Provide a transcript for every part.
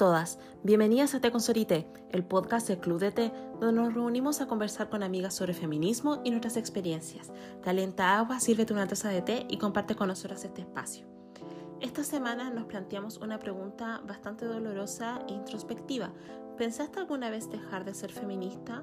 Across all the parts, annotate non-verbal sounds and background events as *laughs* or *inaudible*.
todas, bienvenidas a Té con el podcast del Club de Té, donde nos reunimos a conversar con amigas sobre feminismo y nuestras experiencias. Calienta agua, sírvete una taza de té y comparte con nosotras este espacio. Esta semana nos planteamos una pregunta bastante dolorosa e introspectiva. ¿Pensaste alguna vez dejar de ser feminista?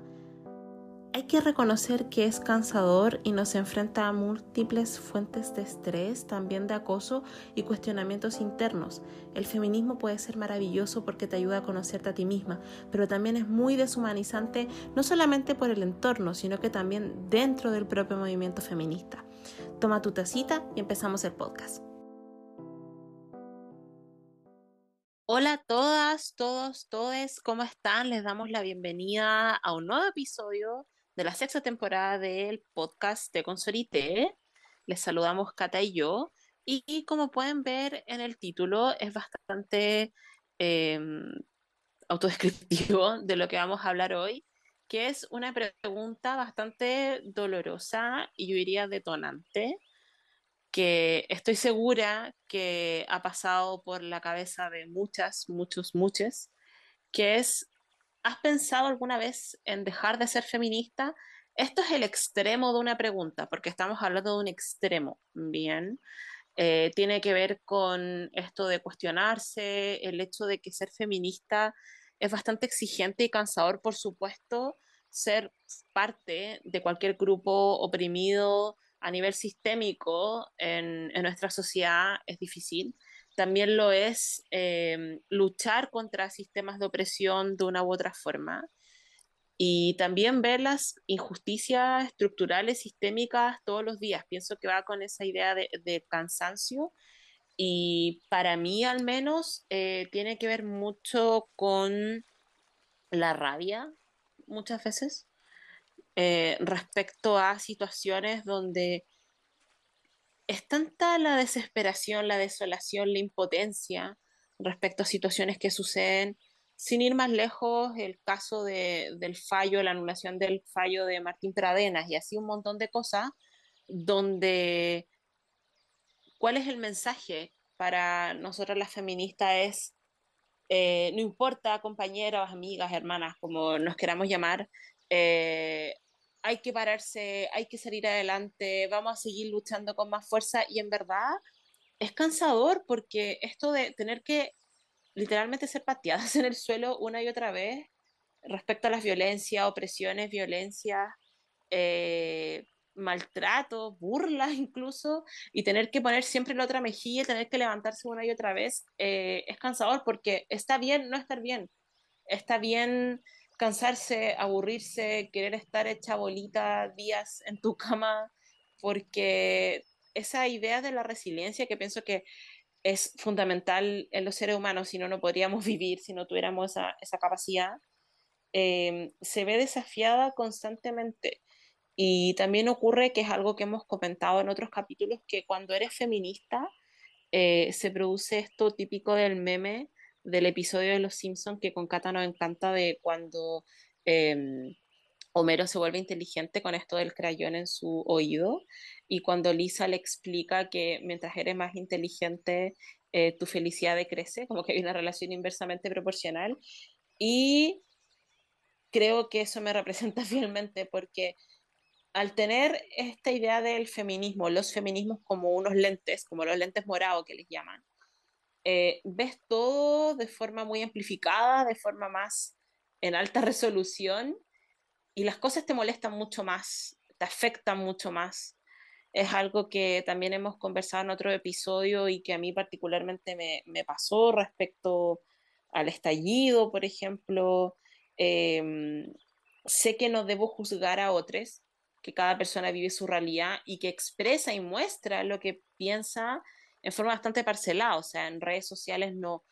Hay que reconocer que es cansador y nos enfrenta a múltiples fuentes de estrés, también de acoso y cuestionamientos internos. El feminismo puede ser maravilloso porque te ayuda a conocerte a ti misma, pero también es muy deshumanizante no solamente por el entorno, sino que también dentro del propio movimiento feminista. Toma tu tacita y empezamos el podcast. Hola a todas, todos, todes, ¿cómo están? Les damos la bienvenida a un nuevo episodio de la sexta temporada del podcast de Consolité. Les saludamos Cata y yo. Y, como pueden ver en el título, es bastante em, autodescriptivo de lo que vamos a hablar hoy, que es una pregunta bastante dolorosa y yo diría detonante, que estoy segura que ha pasado por la cabeza de muchas, muchos, muchas, que es ¿Has pensado alguna vez en dejar de ser feminista? Esto es el extremo de una pregunta, porque estamos hablando de un extremo, ¿bien? Eh, tiene que ver con esto de cuestionarse, el hecho de que ser feminista es bastante exigente y cansador, por supuesto, ser parte de cualquier grupo oprimido a nivel sistémico en, en nuestra sociedad es difícil también lo es em, luchar contra sistemas de opresión de una u otra forma y también ver las injusticias estructurales, sistémicas todos los días. Pienso que va con esa idea de, cansancio y para mí al menos eh, tiene que ver mucho con la rabia muchas veces eh, respecto a situaciones donde es tanta la desesperación, la desolación, la impotencia respecto a situaciones que suceden. Sin ir más lejos, el caso del fallo, la anulación del fallo de Martín Pradenas y así un montón de cosas, donde cuál es el mensaje para nosotras las feministas es, eh, no importa compañeras, amigas, hermanas, como nos queramos llamar, eh, hay que pararse, hay que salir adelante, vamos a seguir luchando con más fuerza. Y en verdad es cansador porque esto de tener que literalmente ser pateadas *laughs* en el suelo una y otra vez respecto a las violencias, opresiones, violencias, eh, maltratos, burlas incluso, y tener que poner siempre la otra mejilla, tener que levantarse una y otra vez, eh, es cansador porque está bien no estar bien, está bien cansarse, aburrirse, querer estar hecha bolita días en tu *laughs* cama, porque esa idea de la resiliencia que pienso que es fundamental en los seres humanos, si no, no podríamos *laughs* vivir si no tuviéramos esa, capacidad, eh, se ve desafiada constantemente. Y también ocurre que es algo que hemos comentado en otros capítulos, que cuando eres feminista, eh, se produce esto típico del meme del episodio de Los Simpsons que con Cata nos encanta de cuando em, Homero se vuelve inteligente con esto del crayón en su oído y cuando Lisa le explica que mientras eres más inteligente eh, tu felicidad decrece, como que hay una relación inversamente proporcional. Y creo que eso me representa *laughs* fielmente porque al tener esta idea del feminismo, los feminismos como unos lentes, como los lentes morados que les llaman, eh, ves todo de forma muy amplificada, de forma más en alta *laughs* resolución y las cosas te molestan mucho más, te afectan mucho más. Es algo que también hemos conversado en otro episodio y que a mí particularmente me, pasó respecto al estallido, por ejemplo. Em, sé que no debo juzgar a otros, que cada persona vive su realidad y que expresa y muestra lo que piensa en forma bastante parcelada, o sea, en redes sociales no,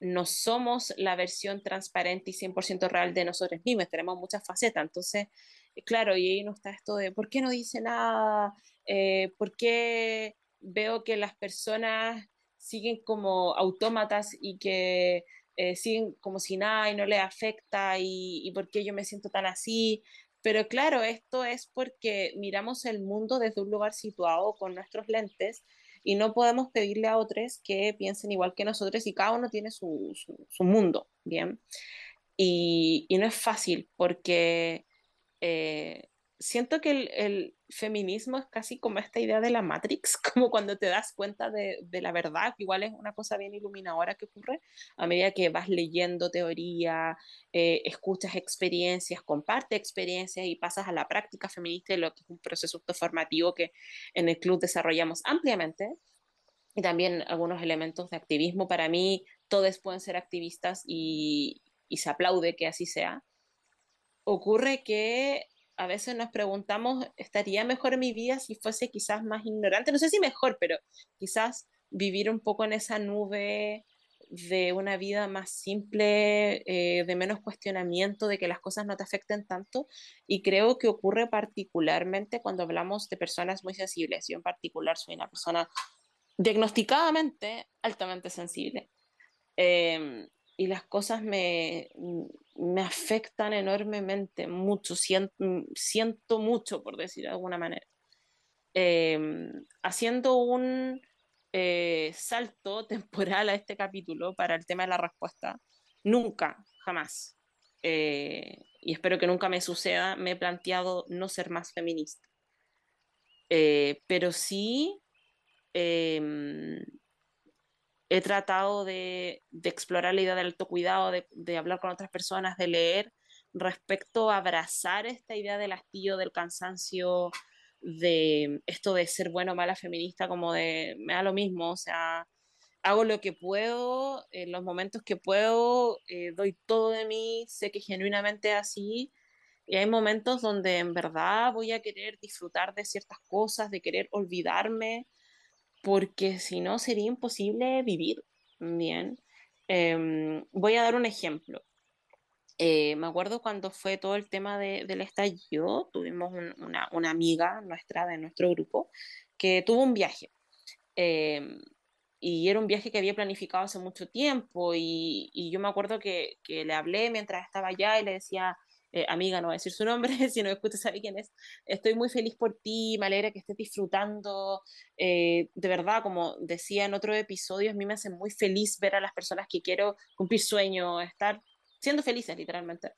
no somos la versión transparente y 100% real de nosotros mismos, tenemos muchas facetas, entonces, eh, claro, y ahí no está esto de, ¿por qué no dice nada? Eh, ¿Por qué veo que las personas siguen como autómatas y que eh, siguen como si nada y no les afecta y, y por qué yo me siento tan así? Pero claro, esto es porque miramos el mundo desde un lugar situado con nuestros lentes y no podemos pedirle a otros que piensen igual que nosotros y cada uno tiene su, su, mundo, ¿bien? Y, y, no es fácil porque eh, siento que el, feminismo es casi como esta idea de la Matrix, *laughs* como cuando te das cuenta de, la verdad, que igual es una cosa bien iluminadora que ocurre a medida que vas leyendo teoría, eh, escuchas experiencias, compartes experiencias y pasas a la práctica feminista, lo que es un proceso formativo que en el club desarrollamos ampliamente. Y también algunos elementos de activismo. Para mí, todos pueden ser activistas y, y se aplaude que así sea ocurre que a veces nos preguntamos, ¿estaría mejor mi vida si fuese quizás más ignorante? No sé si mejor, pero quizás vivir un poco en esa nube de una vida más simple, eh, de menos cuestionamiento, de que las cosas no te afecten tanto. Y creo que ocurre particularmente cuando hablamos de personas muy sensibles. Yo en particular soy una persona diagnosticadamente altamente sensible. Em, y las cosas me, me afectan enormemente, mucho, siento, siento mucho, por decir de alguna manera. Em, haciendo un eh, salto *laughs* temporal a este capítulo para el tema de la respuesta, nunca, jamás, eh, y espero que nunca me suceda, me he planteado no ser más feminista. Eh, pero sí em, he tratado de, explorar la idea del autocuidado, de, de hablar con otras personas, de leer respecto a abrazar esta idea del hastío, del cansancio, de esto de ser bueno o mala feminista, como de me da lo mismo, o sea, hago lo que puedo, en los momentos que puedo, eh, doy todo de mí, sé que genuinamente así, y hay momentos donde en verdad voy a querer disfrutar de ciertas cosas, de querer olvidarme, porque si no sería imposible vivir bien. Em, voy a dar un ejemplo. Eh, me acuerdo cuando fue todo el tema de, del estallido, tuvimos una, una, amiga nuestra de nuestro grupo que tuvo un viaje. Em, y era un viaje que había planificado hace mucho tiempo y, y yo me acuerdo que, que, le hablé mientras estaba allá y le decía, eh, amiga, no voy a decir su nombre, *laughs* si no escucha sabe quién es, estoy muy feliz por ti, me alegra que estés disfrutando, eh, de verdad, como decía en otro episodio, a mí me hace muy feliz ver a las personas que quiero cumplir sueños, estar siendo felices literalmente.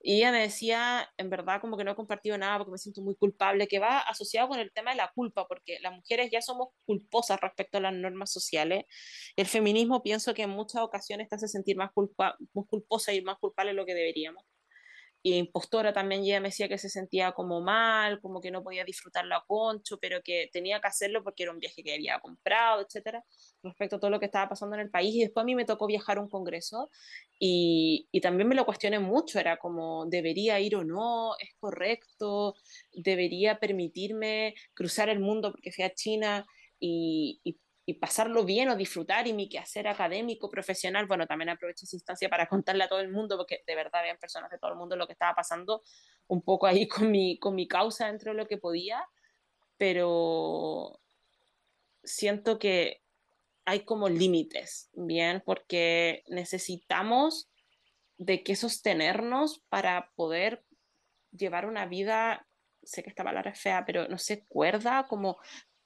Y ella me decía, en verdad, como que no he compartido nada porque me siento muy culpable, que va asociado con el tema de la culpa, porque las mujeres ya somos culposas respecto a las normas sociales. El feminismo pienso que en muchas ocasiones te hace sentir más, culpa, más culposa y más culpable de lo que deberíamos impostora también ella me decía que se sentía como mal, como que no podía disfrutarlo a concho, pero que tenía que hacerlo porque era un viaje que había comprado, etcétera, respecto a todo lo que estaba pasando en el país. Y después a mí me tocó viajar a un congreso y, y también me lo cuestioné mucho, era como, ¿debería ir o no? ¿Es correcto? ¿Debería permitirme cruzar el mundo porque fui a China? Y, y, y pasarlo bien o disfrutar y mi quehacer académico, profesional, bueno, también aprovecho esa instancia para contarle a todo el mundo, porque de verdad habían personas de todo el mundo lo que estaba pasando, un poco ahí con mi, con mi causa dentro de lo que podía, pero siento que hay como límites, ¿bien? Porque necesitamos de qué sostenernos para poder llevar una vida, sé que esta palabra es fea, pero no sé, cuerda, como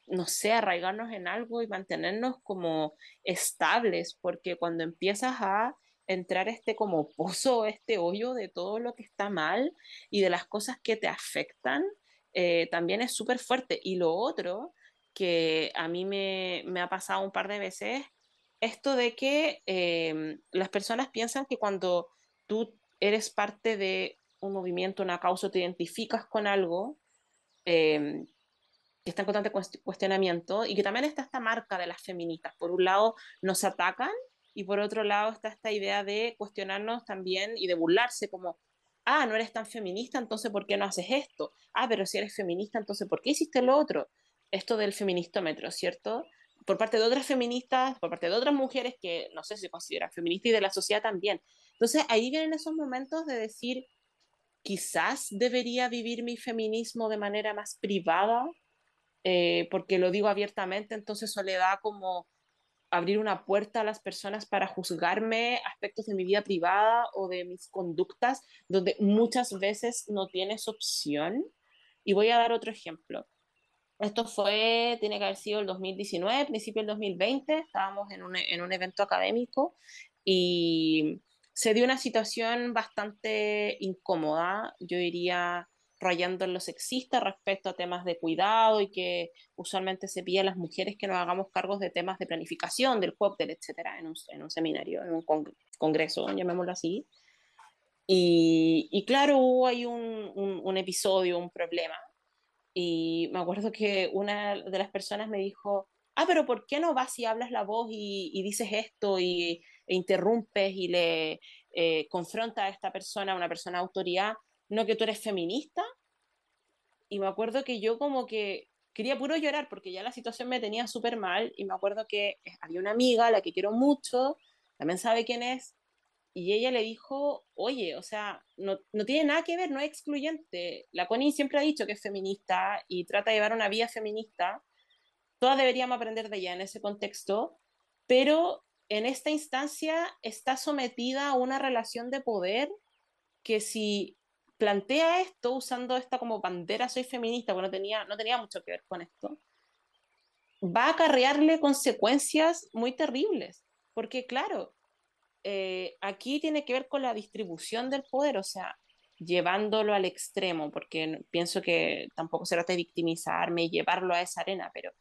no sé, arraigarnos en algo y mantenernos como estables, porque cuando empiezas a entrar este como pozo, este hoyo de todo lo que está mal y de las cosas que te afectan, eh, también es súper fuerte. Y lo otro que a mí me, ha pasado un par de veces, esto de que em, las personas piensan que cuando tú eres parte de un movimiento, una causa, te identificas con algo, eh, que está en constante cuestionamiento y que también está esta marca de las feministas. Por un lado, nos atacan y por otro lado está esta idea de cuestionarnos también y de burlarse como, ah, no eres tan feminista, entonces ¿por qué no haces esto? Ah, pero si eres feminista, entonces ¿por qué hiciste lo otro? Esto del feministómetro, ¿cierto? Por parte de otras feministas, por parte de otras mujeres que no sé si consideran feministas y de la sociedad también. Entonces ahí vienen esos momentos de decir, quizás debería vivir mi feminismo de manera más privada eh, porque lo digo abiertamente, entonces eso le da como abrir una puerta a las personas para juzgarme aspectos de mi vida privada o de mis conductas, donde muchas veces no tienes opción. Y voy a dar otro ejemplo. Esto fue, tiene que haber sido el 2019, principio del 2020, estábamos en un, en un evento académico y se dio una situación bastante incómoda, yo diría rayando en lo sexista respecto a temas de cuidado y que usualmente se pide a las mujeres que nos hagamos cargos de temas de planificación, del cóctel, etcétera, en un, seminario, en un congreso, llamémoslo así. Y, claro, hubo ahí un, episodio, un problema. Y me acuerdo que una de las personas me dijo, ah, pero ¿por qué no vas y hablas la voz y, y dices esto y e interrumpes y le eh, confronta a esta persona, una persona de autoridad, no que tú eres feminista? Y me acuerdo que yo como que quería puro llorar porque ya la situación me tenía súper mal y me acuerdo que había una amiga, la que quiero mucho, también sabe quién es, y ella le dijo, oye, o sea, no, no, tiene nada que ver, no es excluyente. La Connie siempre ha dicho que es feminista y trata de llevar una vida feminista. Todas deberíamos aprender de ella en ese contexto, pero en esta instancia está sometida a una relación de poder que si plantea esto usando esta como bandera soy feminista, porque no tenía, no tenía mucho que ver con esto, va a acarrearle consecuencias muy terribles. Porque claro, eh, aquí tiene que ver con la distribución del poder, o sea, llevándolo al extremo, porque pienso que tampoco se trata de victimizarme y llevarlo a esa arena, pero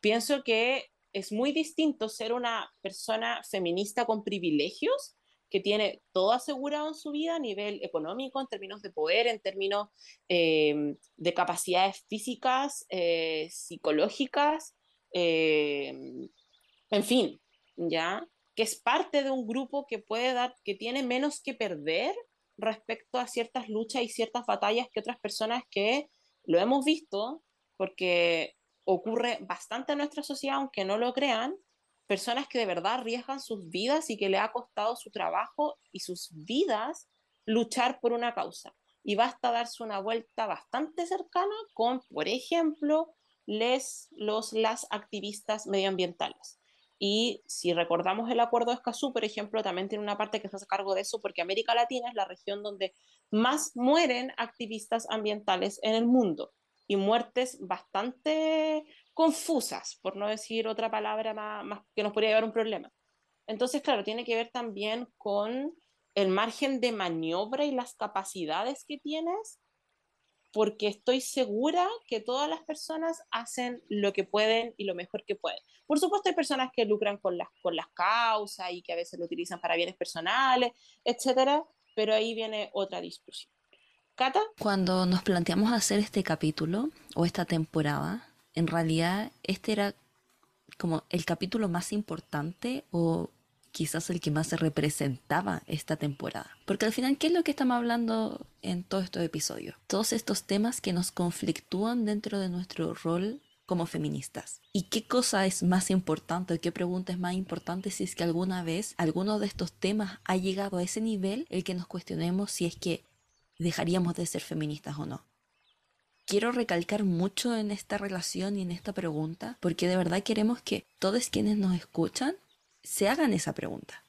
pienso que es muy distinto ser una persona feminista con privilegios que tiene todo asegurado en su vida a nivel económico, en términos de poder, en términos eh, de capacidades físicas, eh, psicológicas, en fin, ¿ya? que es parte de un grupo que puede dar, que tiene menos que perder respecto a ciertas luchas y ciertas batallas que otras personas que lo hemos visto, porque ocurre bastante en nuestra sociedad, aunque no lo crean, personas que de verdad arriesgan sus vidas y que le ha costado su trabajo y sus vidas luchar por una causa. Y basta darse una vuelta bastante cercana con, por ejemplo, les, los, las activistas medioambientales. Y si recordamos el acuerdo de Escazú, por ejemplo, también tiene una parte que se hace cargo de eso, porque América Latina es la región donde más mueren activistas ambientales en el mundo. Y muertes bastante confusas, por no decir otra palabra más, que nos podría llevar un problema. Entonces, claro, tiene que ver también con el margen de maniobra y las capacidades que tienes porque estoy segura que todas las personas hacen lo que pueden y lo mejor que pueden. Por supuesto, hay personas que lucran con las, con las causas y que a veces lo utilizan para bienes personales, etcétera, pero ahí viene otra discusión. Cata. Cuando nos planteamos hacer este capítulo o esta temporada, en realidad este era como el capítulo más importante o quizás el que más se representaba esta temporada. Porque al final, ¿qué es lo que estamos hablando en todos estos episodios? Todos estos temas que nos conflictúan dentro de nuestro rol como feministas. ¿Y qué cosa es más importante? ¿Qué pregunta es más importante si es que alguna vez alguno de estos temas ha llegado a ese nivel el que nos cuestionemos si es que dejaríamos de ser feministas o no? Quiero recalcar mucho en esta relación y en esta pregunta porque de verdad queremos que todos quienes nos escuchan se hagan esa pregunta.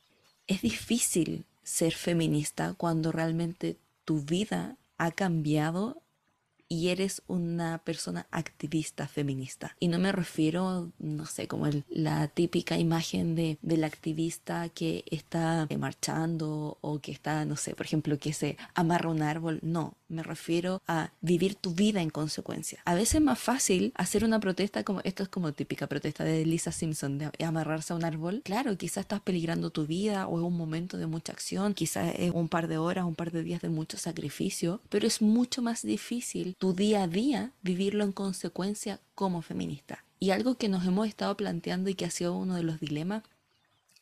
Es difícil ser feminista cuando realmente tu vida ha cambiado y eres una persona activista feminista. Y no me refiero, no sé, como la típica imagen de, del activista que está marchando o que está, no sé, por ejemplo, que se amarra un árbol. No, me refiero a vivir tu vida en consecuencia. A veces es más fácil hacer una protesta como, esto es como típica protesta de Lisa Simpson, de amarrarse a un árbol. Claro, quizás estás peligrando tu vida o es un momento de mucha acción, quizás es un par de horas, un par de días de mucho sacrificio, pero es mucho más difícil tu día a día vivirlo en consecuencia como feminista. Y algo que nos hemos estado planteando y que ha sido uno de los dilemas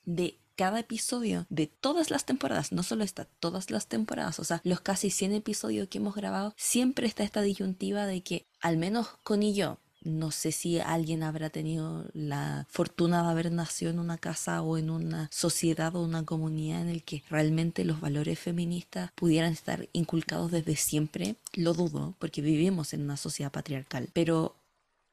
de cada episodio de todas las temporadas, no solo esta, todas las temporadas, o sea, los casi 100 episodios que hemos grabado, siempre está esta disyuntiva de que, al menos con y yo, no sé si alguien habrá tenido la fortuna de haber nacido en una casa o en una sociedad o una comunidad en el que realmente los valores feministas pudieran estar inculcados desde siempre. Lo dudo, porque vivimos en una sociedad patriarcal. Pero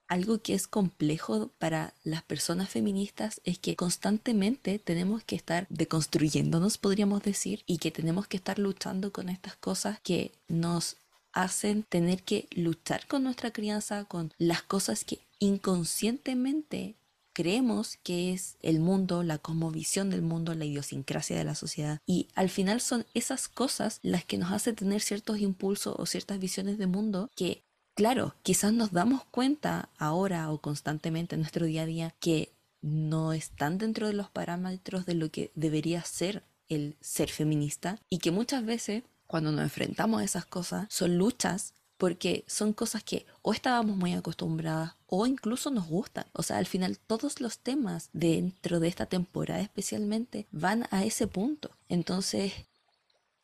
algo que es complejo para las personas feministas es que constantemente tenemos que estar deconstruyéndonos, podríamos decir, y que tenemos que estar luchando con estas cosas que nos hacen tener que luchar con nuestra crianza, con las cosas que inconscientemente creemos que es el mundo, la cosmovisión del mundo, la idiosincrasia de la sociedad. Y al final son esas cosas las que nos hacen tener ciertos impulsos o ciertas visiones de mundo que, claro, quizás nos damos cuenta ahora o constantemente en nuestro día a día que no están dentro de los parámetros de lo que debería ser el ser feminista y que muchas veces cuando nos enfrentamos a esas cosas son luchas porque son cosas que o estábamos muy acostumbradas o incluso nos gustan. O sea, al final todos los temas dentro de esta temporada especialmente van a ese punto. Entonces,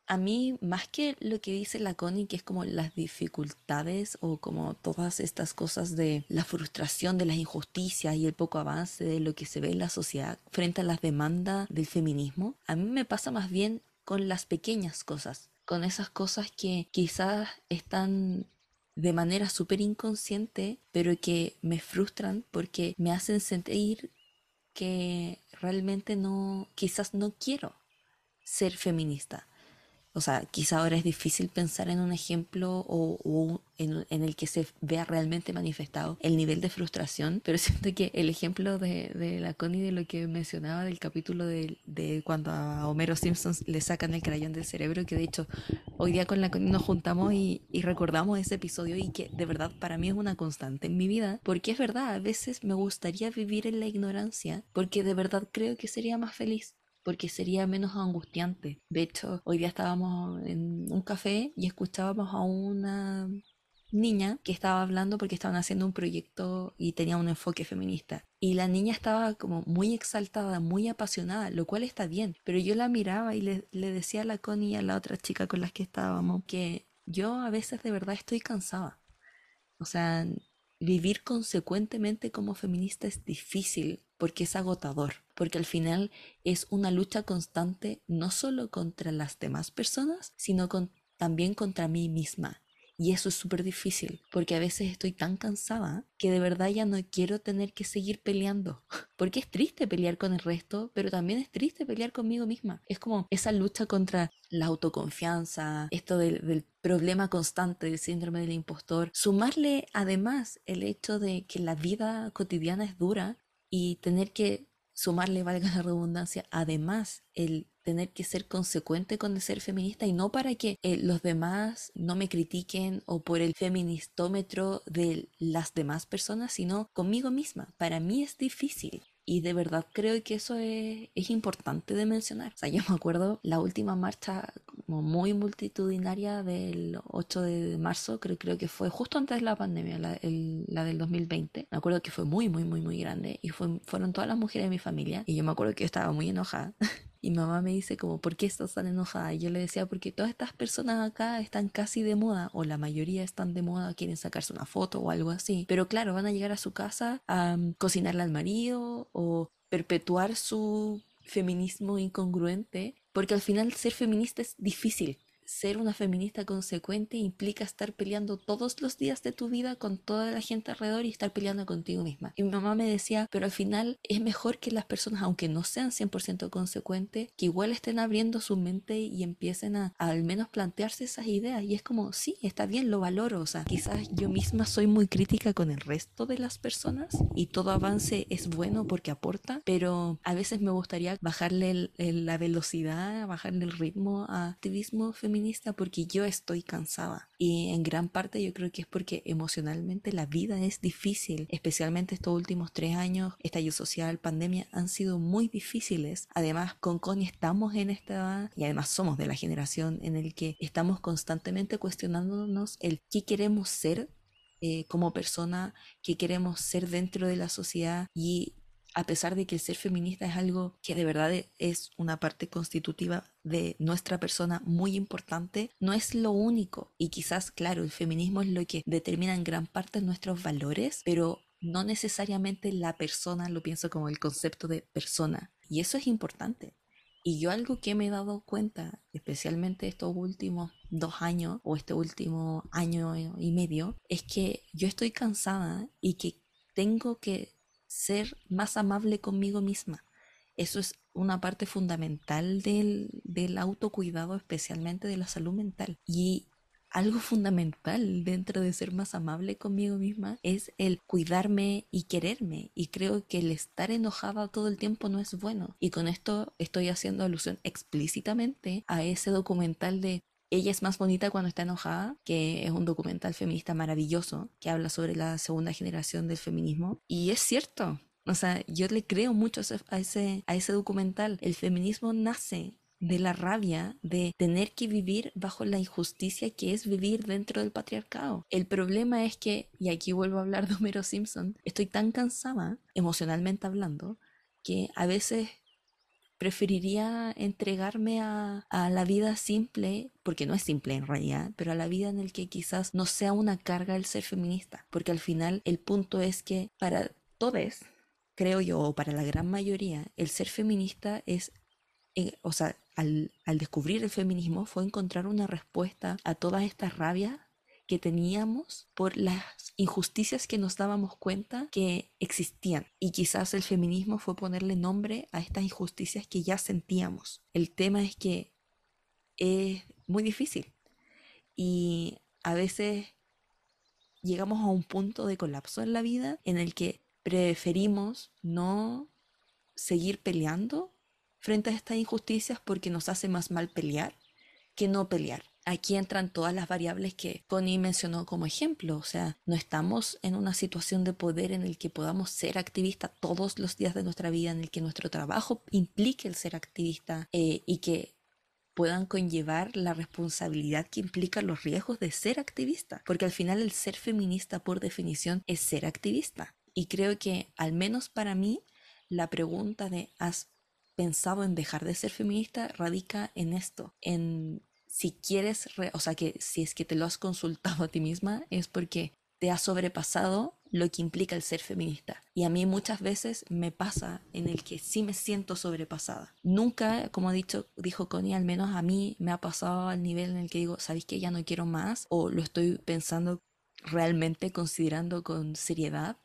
a mí, más que lo que dice la Connie, que es como las dificultades o como todas estas cosas de la frustración de las injusticias y el poco avance de lo que se ve en la sociedad frente a las demandas del feminismo, a mí me pasa más bien con las pequeñas cosas con esas cosas que quizás están de manera súper inconsciente, pero que me frustran porque me hacen sentir que realmente no, quizás no quiero ser feminista. O sea, quizá ahora es difícil pensar en un ejemplo o, en, el que se vea realmente manifestado el nivel de frustración, pero *laughs* siento que el ejemplo de, la Connie de lo que mencionaba del capítulo de, cuando a Homero Simpson le sacan el crayón del cerebro, que de hecho hoy día con la Connie nos juntamos y, y recordamos ese episodio y que de verdad para mí es una constante en mi vida, porque es verdad, a veces me gustaría vivir en la ignorancia, porque de verdad creo que sería más feliz porque sería menos angustiante. De hecho, hoy día estábamos en un café y escuchábamos a una niña que estaba hablando porque estaban haciendo un proyecto y tenía un enfoque feminista. Y la niña estaba como muy exaltada, muy apasionada, lo cual está bien. Pero yo la miraba y le, decía a la Connie y a la otra chica con las que estábamos que yo a veces de verdad estoy cansada. O sea, vivir consecuentemente como feminista es difícil porque es agotador, porque al final es una lucha constante no solo contra las demás personas, sino también contra mí misma. Y eso es súper difícil, porque a veces estoy tan cansada que de verdad ya no quiero tener que seguir peleando. *laughs* Porque es triste pelear con el resto, pero también es triste pelear conmigo misma. Es como esa lucha contra la autoconfianza, esto del, del problema constante del síndrome del impostor. Sumarle además el hecho de que la vida cotidiana es dura y tener que sumarle, valga la redundancia, además el tener que ser consecuente con el ser feminista y no para que eh, los demás no me critiquen o por el feministómetro de las demás personas, sino conmigo misma. Para mí es difícil y de verdad creo que eso es, es, importante de mencionar. O sea, yo me acuerdo la última marcha como muy multitudinaria del 8 de marzo, creo, creo que fue justo antes de la pandemia, la, la del 2020. Me acuerdo que fue muy, muy, muy, muy grande y fue, fueron todas las mujeres de mi familia y yo me acuerdo que estaba muy enojada. *laughs* Y mamá me dice como, ¿por qué estás tan enojada? Y yo le decía, porque todas estas personas acá están casi de moda, o la mayoría están de moda, quieren sacarse una foto o algo así. Pero claro, van a llegar a su casa a um, cocinarle al marido o perpetuar su feminismo incongruente, porque al final ser feminista es difícil ser una feminista consecuente implica estar peleando todos los días de tu vida con toda la gente alrededor y estar peleando contigo misma. Y mi mamá me decía, pero al final es mejor que las personas, aunque no sean 100% consecuentes, que igual estén abriendo su mente y empiecen a, al menos plantearse esas ideas. Y es como, sí, está bien, lo valoro. O sea, quizás yo misma soy muy crítica con el resto de las personas y todo avance es bueno porque aporta, pero a veces me gustaría bajarle la velocidad, bajarle el ritmo a activismo feminista porque yo estoy cansada. Y en gran parte yo creo que es porque emocionalmente la vida es difícil, especialmente estos últimos tres años, estallido social, pandemia, han sido muy difíciles. Además, con Connie estamos en esta edad y además somos de la generación en el que estamos constantemente cuestionándonos el qué queremos ser eh, como persona, qué queremos ser dentro de la sociedad y a pesar de que el ser feminista es algo que de verdad es una parte constitutiva de nuestra persona muy importante, no es lo único. Y quizás, claro, el feminismo es lo que determina en gran parte nuestros valores, pero no necesariamente la persona, lo pienso como el concepto de persona. Y eso es importante. Y yo algo que me he dado cuenta, especialmente estos últimos dos años o este último año y medio, es que yo estoy cansada y que tengo que ser más amable conmigo misma. Eso es una parte fundamental del, del autocuidado, especialmente de la salud mental. Y algo fundamental dentro de ser más amable conmigo misma es el cuidarme y quererme. Y creo que el estar enojada todo el tiempo no es bueno. Y con esto estoy haciendo alusión explícitamente a ese documental de ella es más bonita cuando está enojada, que es un documental feminista maravilloso que habla sobre la segunda generación del feminismo. Y es cierto, o sea, yo le creo mucho a ese, a ese documental. El feminismo nace de la rabia de tener que vivir bajo la injusticia que es vivir dentro del patriarcado. El problema es que, y aquí vuelvo a hablar de Homero Simpson, estoy tan cansada, emocionalmente hablando, que a veces preferiría entregarme a, la vida simple, porque no es simple en realidad, pero a la vida en el que quizás no sea una carga el ser feminista, porque al final el punto es que para todos, creo yo, o para la gran mayoría, el ser feminista es, eh, o sea, al, al descubrir el feminismo fue encontrar una respuesta a todas estas rabias que teníamos por las injusticias que nos dábamos cuenta que existían. Y quizás el feminismo fue ponerle nombre a estas injusticias que ya sentíamos. El tema es que es muy difícil y a veces llegamos a un punto de colapso en la vida en el que preferimos no seguir peleando frente a estas injusticias porque nos hace más mal pelear que no pelear. Aquí entran todas las variables que Connie mencionó como ejemplo, o sea, no estamos en una situación de poder en el que podamos ser activistas todos los días de nuestra vida, en el que nuestro trabajo implique el ser activista eh, y que puedan conllevar la responsabilidad que implica los riesgos de ser activista, porque al final el ser feminista por definición es ser activista. Y creo que al menos para mí la pregunta de ¿has pensado en dejar de ser feminista radica en esto, en si quieres, o sea, que si es que te lo has consultado a ti misma, es porque te has sobrepasado lo que implica el ser feminista. Y a mí muchas veces me pasa en el que sí me siento sobrepasada. Nunca, como ha dicho, dijo Connie, al menos a mí me ha pasado al nivel en el que digo, ¿sabéis que ya no quiero más? O lo estoy pensando realmente, considerando con seriedad.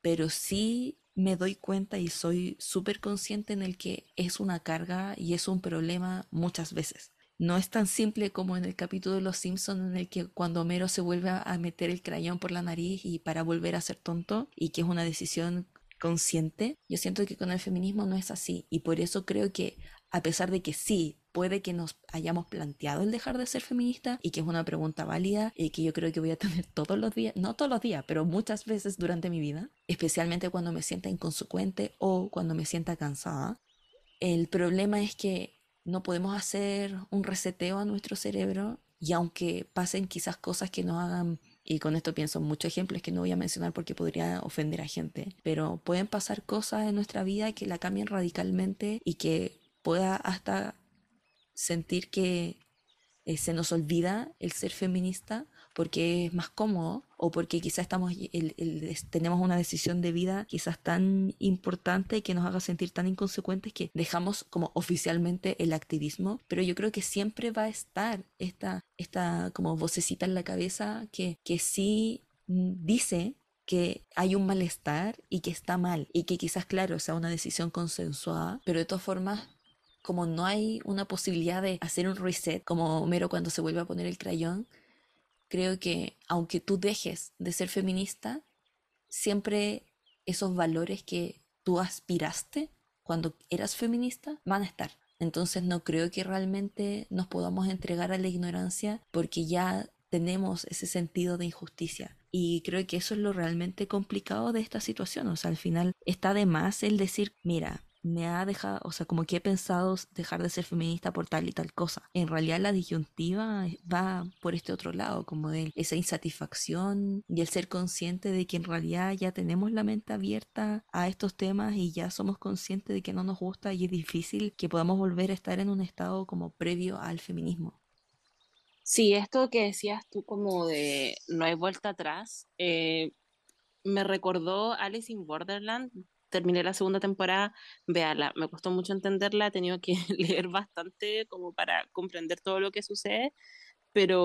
Pero sí me doy cuenta y soy súper consciente en el que es una carga y es un problema muchas veces. No es tan simple como en el capítulo de Los Simpsons en el que cuando Homero se vuelve a meter el crayón por la nariz y para volver a ser tonto y que es una decisión consciente. Yo siento que con el feminismo no es así y por eso creo que a pesar de que sí, puede que nos hayamos planteado el dejar de ser feminista y que es una pregunta válida y que yo creo que voy a tener *laughs* todos los días, no todos los días, pero muchas veces durante mi vida, especialmente cuando me sienta inconsecuente o cuando me sienta cansada. El problema es que no podemos hacer un reseteo a nuestro cerebro y aunque pasen quizás cosas que nos hagan y con esto pienso en muchos ejemplos que no voy a mencionar porque podría ofender a gente, pero pueden pasar cosas en nuestra vida que la cambien radicalmente y que pueda hasta sentir que eh, se nos olvida el ser feminista porque es más cómodo o porque quizás estamos tenemos una decisión de vida quizás tan importante que nos haga sentir tan inconsecuentes que dejamos como oficialmente el activismo, pero yo creo que siempre va a estar esta, esta como vocecita en la cabeza que, que sí dice que hay un malestar y que está mal y que quizás claro sea una decisión consensuada, pero de todas formas como no hay una posibilidad de hacer un reset, como Homero cuando se vuelve a poner el crayón, creo que aunque tú dejes de ser feminista, siempre esos valores que tú aspiraste cuando eras feminista van a estar. Entonces no creo que realmente nos podamos entregar a la ignorancia porque ya tenemos ese sentido de injusticia. Y creo que eso es lo realmente complicado de esta situación. O sea, al final está de más el decir, mira, me ha dejado, o sea, como que he pensado dejar de ser feminista por tal y tal cosa. En realidad la disyuntiva va por este otro lado, como de esa insatisfacción y el ser consciente de que en realidad ya tenemos la mente abierta a estos temas y ya somos conscientes de que no nos gusta y es difícil que podamos volver a estar en un estado como previo al feminismo. Sí, esto que decías tú como de no hay vuelta atrás, eh, me recordó Alice in Borderland terminé la segunda temporada, véala, me costó mucho entenderla, he tenido que *laughs* leer bastante como para comprender todo lo que sucede, pero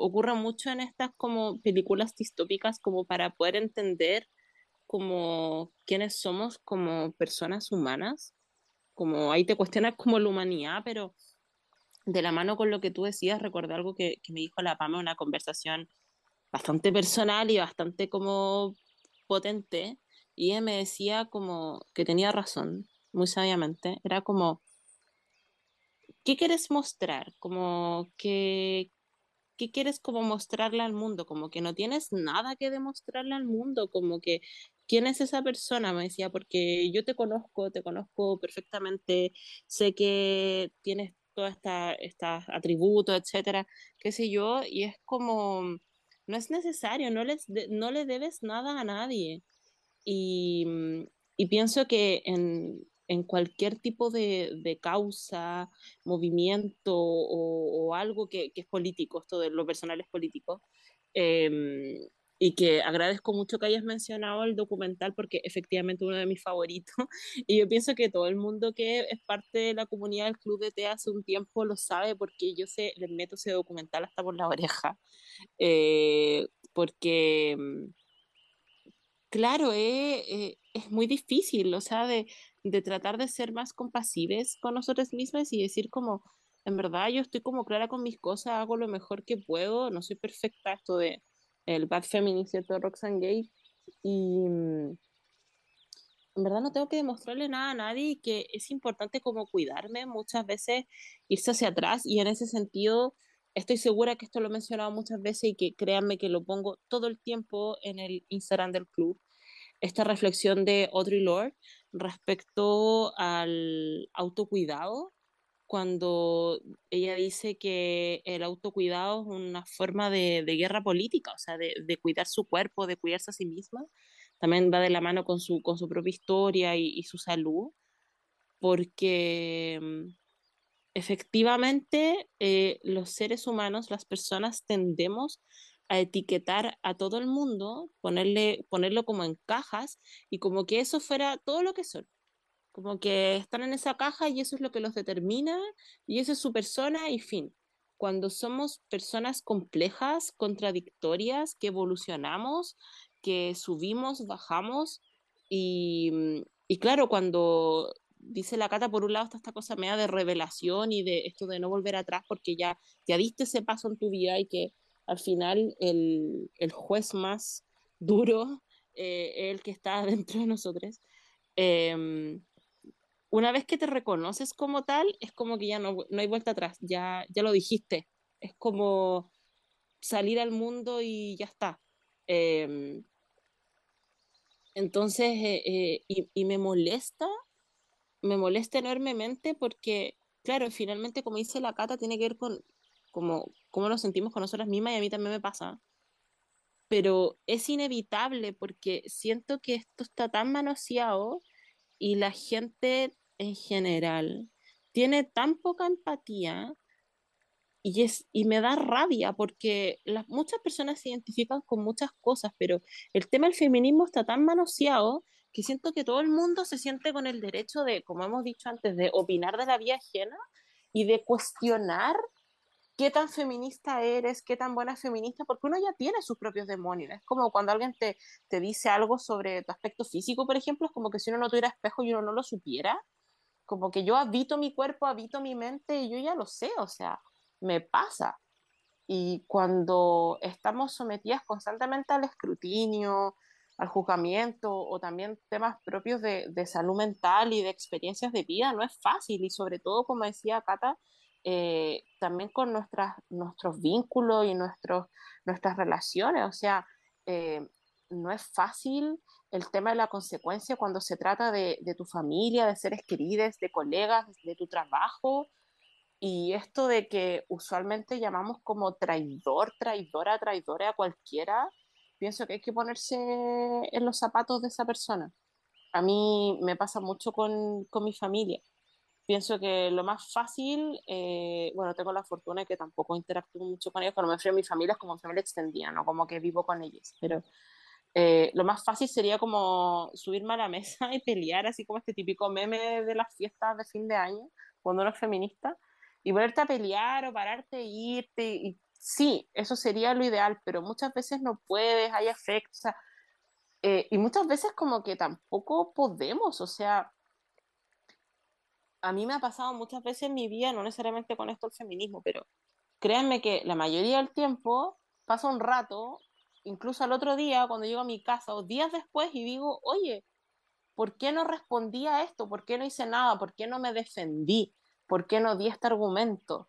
ocurre mucho en estas como películas distópicas como para poder entender como quiénes somos como personas humanas, como ahí te cuestionas como la humanidad, pero de la mano con lo que tú decías, recordé algo que, que me dijo la PAMA, una conversación bastante personal y bastante como potente, y ella me decía como que tenía razón, muy sabiamente, era como, ¿qué quieres mostrar? Como que, ¿qué quieres como mostrarle al mundo? Como que no tienes nada que demostrarle al mundo, como que, ¿quién es esa persona? Me decía, porque yo te conozco, te conozco perfectamente, sé que tienes todos estos atributos, etcétera, qué sé yo, y es como, no es necesario, no, les no le debes nada a nadie. Y, y pienso que en, en cualquier tipo de, de causa, movimiento o, o algo que, que, es político, esto de lo personal es político, eh, y que agradezco mucho que hayas mencionado el documental porque efectivamente uno de mis favoritos *laughs* y yo pienso que todo el mundo que es parte de la comunidad del Club de Té hace un tiempo lo sabe porque yo sé, les meto ese documental hasta por la oreja eh, porque claro, eh, eh, es muy difícil, o sea, de, de tratar de ser más compasivos con nosotros mismos y decir como, en verdad yo estoy como clara con mis cosas, hago lo mejor que puedo, no soy perfecta, esto de el Bad Feminist, ¿cierto? Roxanne Gay. Y en verdad no tengo que demostrarle nada a nadie que es importante como cuidarme, muchas veces irse hacia atrás y en ese sentido estoy segura que esto lo he mencionado muchas veces y que créanme que lo pongo todo el tiempo en el Instagram del club, esta reflexión de Audrey Lorde respecto al autocuidado cuando ella dice que el autocuidado es una forma de, de guerra política, o sea, de, de, cuidar su cuerpo, de cuidarse a sí misma, también va de la mano con su, con su propia historia y, y su salud, porque mm, efectivamente eh, los seres humanos, las personas, tendemos a etiquetar a todo el mundo, ponerle, ponerlo como en cajas y como que eso fuera todo lo que son como que están en esa caja y eso es lo que los determina y eso es su persona y fin. Cuando somos personas complejas, contradictorias, que evolucionamos, que subimos, bajamos y, y claro, cuando dice la Cata, por un lado está esta cosa media de revelación y de esto de no volver atrás porque ya, ya diste ese paso en tu vida y que al final el, el juez más duro eh, el que está *laughs* dentro de nosotros. Eh, una vez que te reconoces como tal, es como que ya no, no hay vuelta atrás, ya, ya lo dijiste. Es como salir al mundo y ya está. Eh, entonces, eh, eh, y, me molesta, me molesta enormemente porque, claro, finalmente, como dice la Cata, tiene que ver con cómo, cómo nos sentimos con nosotras mismas y a mí también me pasa. Pero es inevitable porque siento que esto está tan manoseado y la gente en general tiene tan poca empatía y, es, y me da rabia porque las, muchas personas se identifican con muchas cosas, pero el tema del feminismo está tan manoseado que siento que todo el mundo se siente con el derecho de, como hemos dicho antes, de opinar de la vida ajena y de cuestionar qué tan feminista eres, qué tan buena feminista, porque uno ya tiene sus propios demonios. Es como cuando alguien te, te dice algo sobre tu aspecto físico, por ejemplo, es como que si uno no tuviera espejo y uno no lo supiera, como que yo habito mi cuerpo, habito mi mente y yo ya lo sé, o sea, me pasa. Y cuando estamos sometidas constantemente al escrutinio, al juzgamiento o también temas propios de, de, salud mental y de experiencias de vida, no es fácil y sobre todo, como decía Cata, eh, también con nuestras, nuestros vínculos y nuestros, nuestras relaciones, o sea, eh, no es fácil el tema de la consecuencia cuando se trata de, de, tu familia, de seres queridos, de colegas, de tu trabajo. Y esto de que usualmente llamamos como traidor, traidora, traidora a cualquiera, pienso que hay que ponerse en los zapatos de esa persona. A mí me pasa mucho con, con mi familia. Pienso que lo más fácil, eh, bueno, tengo la fortuna de que tampoco interactúo mucho con ellos, cuando me refiero a mi familia es como mi familia extendida, no como que vivo con ellos, pero eh, lo más fácil sería como subirme a la *laughs* mesa y pelear, así como este típico meme de las fiestas de fin de año, cuando uno es feminista, y ponerte a pelear o pararte e irte. Y sí, eso sería lo ideal, pero muchas veces no puedes, hay efectos, eh, y muchas veces como que tampoco podemos, o sea, a mí me ha pasado muchas veces en mi vida, no necesariamente con esto el feminismo, pero créanme que la mayoría del tiempo pasa un rato, incluso al otro día, cuando llego a mi casa o días después y digo, oye, ¿por qué no respondí a esto? ¿Por qué no hice nada? ¿Por qué no me defendí? ¿Por qué no di este argumento?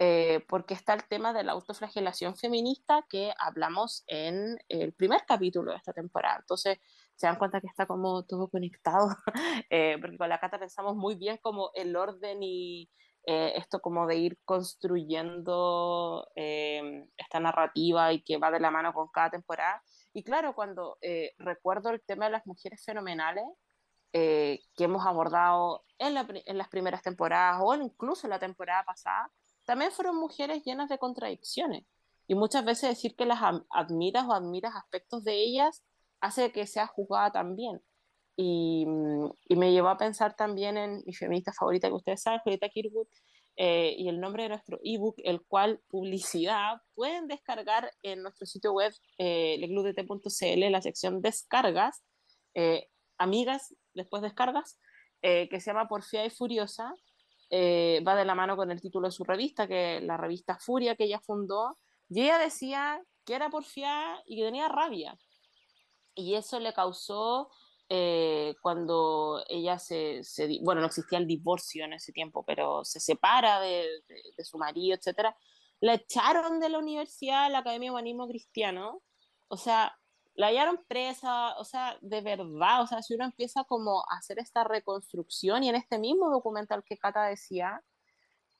Eh, porque está el tema de la autoflagelación feminista que hablamos en el primer capítulo de esta temporada. Entonces, se dan cuenta que está como todo conectado, *laughs* eh, porque con la Cata pensamos muy bien como el orden y eh, esto como de ir construyendo esta narrativa y que va de la mano con cada temporada. Y claro, cuando recuerdo el tema de las mujeres fenomenales, que hemos abordado en, en, las primeras temporadas o incluso en la temporada pasada, también fueron mujeres llenas de contradicciones. Y muchas veces decir que las admiras o admiras aspectos de ellas hace que sea juzgada también. Y, mm, y, me llevó a pensar también en mi feminista favorita que ustedes saben, Julieta Kirwood, eh, y el nombre de nuestro ebook, el cual publicidad pueden descargar en nuestro sitio web eh, la sección descargas, eh, amigas, después descargas, eh, que se llama Porfía y Furiosa, eh, va de la mano con el título de su revista, que la revista Furia que ella fundó, y ella decía que era porfiada y que tenía rabia. Y eso le causó eh, cuando ella se, bueno, no existía el divorcio en ese tiempo, pero se separa de, de su marido, etc. La echaron de la universidad, la Academia de Humanismo Cristiano. O sea, la hallaron presa, o sea, de verdad, o sea, si uno empieza como a hacer esta reconstrucción y en este mismo documental que Cata decía,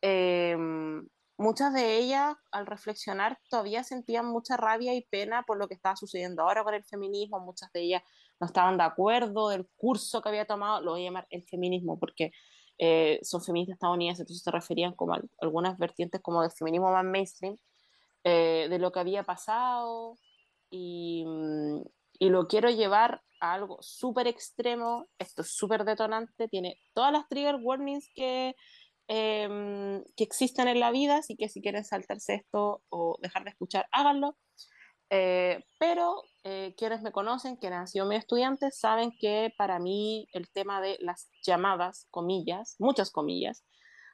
em, muchas de ellas al reflexionar todavía sentían mucha rabia y pena por lo que estaba sucediendo ahora con el feminismo, muchas de ellas no estaban de acuerdo del curso que había tomado, lo voy a llamar el feminismo porque eh, son feministas estadounidenses, entonces se referían como a algunas vertientes como del feminismo más mainstream, eh, de lo que había pasado, Mm, y, lo quiero llevar a algo súper extremo, esto es súper detonante, tiene todas las trigger warnings que, em, que existen en la vida, así que si quieren saltarse esto o dejar de escuchar, háganlo. Eh, pero eh, quienes me conocen, quienes han sido mis estudiantes, saben que para mí el tema de las llamadas, comillas, muchas comillas,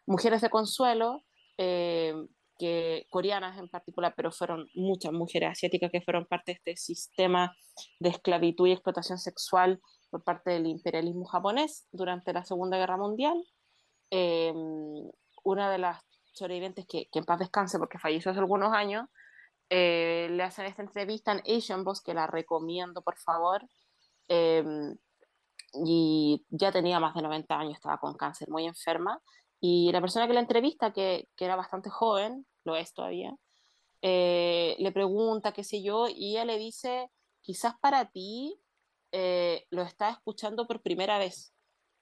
mujeres de consuelo, eh, que coreanas en particular, pero fueron muchas mujeres asiáticas que fueron parte de este sistema de esclavitud y explotación sexual por parte del imperialismo japonés durante la Segunda Guerra Mundial. Eh, una de las sobrevivientes que, que, en paz descanse porque falleció hace algunos años, eh, le hacen esta entrevista en Asian Boss, que la recomiendo por favor. Eh, y ya tenía más de 90 años, estaba con cáncer, muy enferma. Y la persona que la entrevista, que, que era bastante joven, lo es todavía, eh, le pregunta, qué sé yo, y ella le dice, quizás para ti eh, lo estás escuchando por primera vez.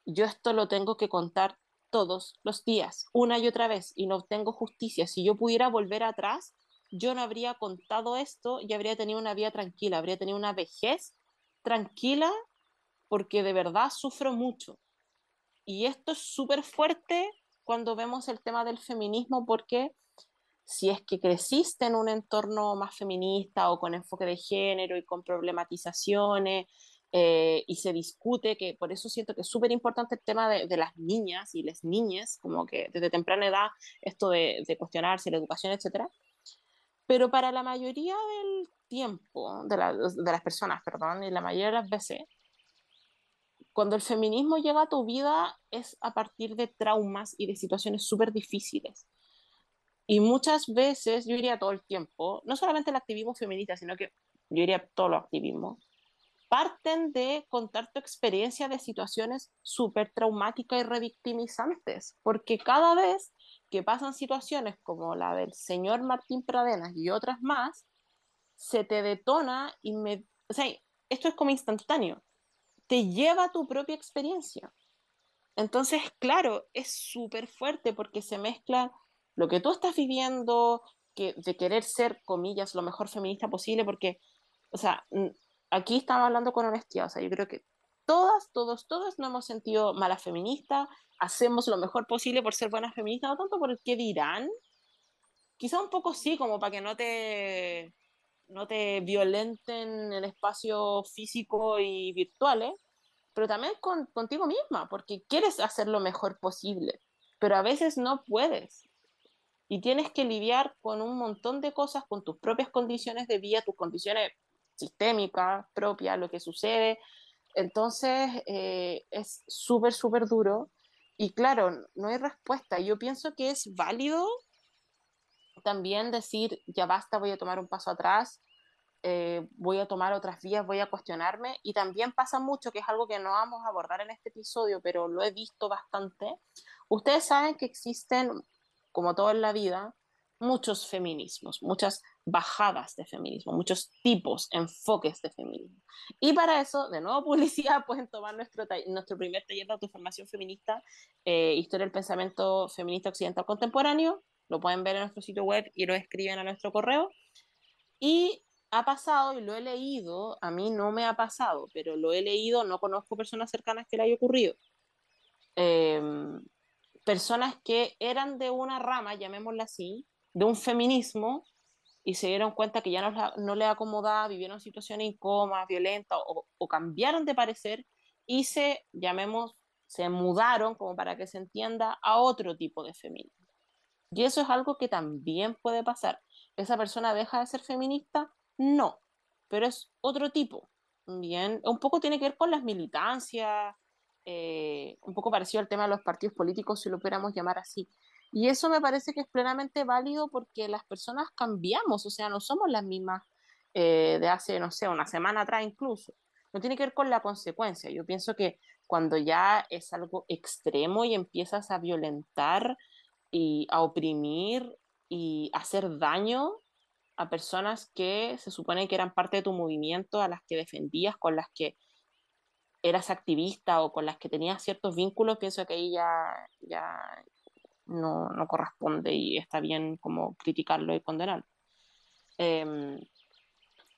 Yo esto lo tengo que contar todos los días, una y otra vez, y no obtengo justicia. Si yo pudiera volver atrás, yo no habría contado esto y habría tenido una vida tranquila, habría tenido una vejez tranquila porque de verdad sufro mucho. Y esto es súper fuerte cuando vemos el tema del feminismo porque si es que creciste en un entorno más feminista o con enfoque de género y con problematizaciones eh, y se discute, que por eso siento que es súper importante el tema de, las niñas y las niñas, como que desde temprana edad esto de, de cuestionarse la educación, etc. Pero para la mayoría del tiempo, de, de las personas, perdón, y la mayoría de las veces, cuando el feminismo llega a tu vida es a partir de traumas y de situaciones súper difíciles y muchas veces, yo diría todo el tiempo, no solamente el activismo feminista, sino que yo diría todo el activismo, parten de contar tu experiencia de situaciones súper traumáticas y revictimizantes, porque cada vez que pasan situaciones como la del señor Martín Pradenas y otras más, se te detona y me, o sea, esto es como instantáneo, te lleva tu propia experiencia. Entonces, claro, es súper fuerte porque se mezcla lo que tú estás viviendo, que, de querer ser, comillas, lo mejor feminista posible, porque, o sea, aquí estamos hablando con honestidad, o sea, yo creo que todas, todos, todas no hemos sentido malas feministas, hacemos lo mejor posible por ser buenas feministas, no tanto por el que dirán, quizá un poco sí, como para que no te, no te violenten el espacio físico y virtual, pero también con, contigo misma, porque quieres hacer lo mejor posible, pero a veces no puedes. Y tienes que lidiar con un montón de cosas, con tus propias condiciones de vida, tus condiciones sistémicas propias, lo que sucede. Entonces, eh, es súper, súper duro. Y claro, no hay respuesta. Yo pienso que es válido también decir, ya basta, voy a tomar un paso atrás, eh, voy a tomar otras vías, voy a cuestionarme. Y también pasa mucho, que es algo que no vamos a abordar en este episodio, pero lo he visto bastante. Ustedes saben que existen, como todo en la vida, muchos feminismos, muchas bajadas de feminismo, muchos tipos, enfoques de feminismo. Y para eso, de nuevo *laughs* publicidad, pueden tomar nuestro, nuestro primer taller de autoformación feminista, eh, Historia del Pensamiento Feminista Occidental Contemporáneo. Lo pueden ver en nuestro sitio web y lo escriben a nuestro correo. Y ha pasado y lo he leído, a mí no me ha pasado, pero lo he leído, no conozco personas cercanas que le haya ocurrido. Em, personas que eran de una rama, llamémosla así, de un feminismo y se dieron cuenta que ya no, no le acomodaba, vivieron situaciones incómodas, violentas o, o, cambiaron de parecer y se, llamemos, se mudaron, como para que se entienda, a otro tipo de feminismo. Y eso es algo que también puede pasar. ¿Esa persona deja de ser feminista? No, pero es otro tipo. Bien, un poco tiene que ver con las militancias, eh, un poco parecido al tema de los partidos políticos, si lo pudiéramos llamar así. Y eso me parece que es plenamente válido porque las personas cambiamos, o sea, no somos las mismas eh, de hace, no sé, una semana atrás incluso. No tiene que ver con la consecuencia. Yo pienso que cuando ya es algo extremo y empiezas a violentar y a oprimir y hacer daño, a personas que se supone que eran parte de tu movimiento, a las que defendías, con las que eras activista o con las que tenías ciertos vínculos, pienso que ahí ya, ya no, no corresponde y está bien como criticarlo y condenarlo. Em,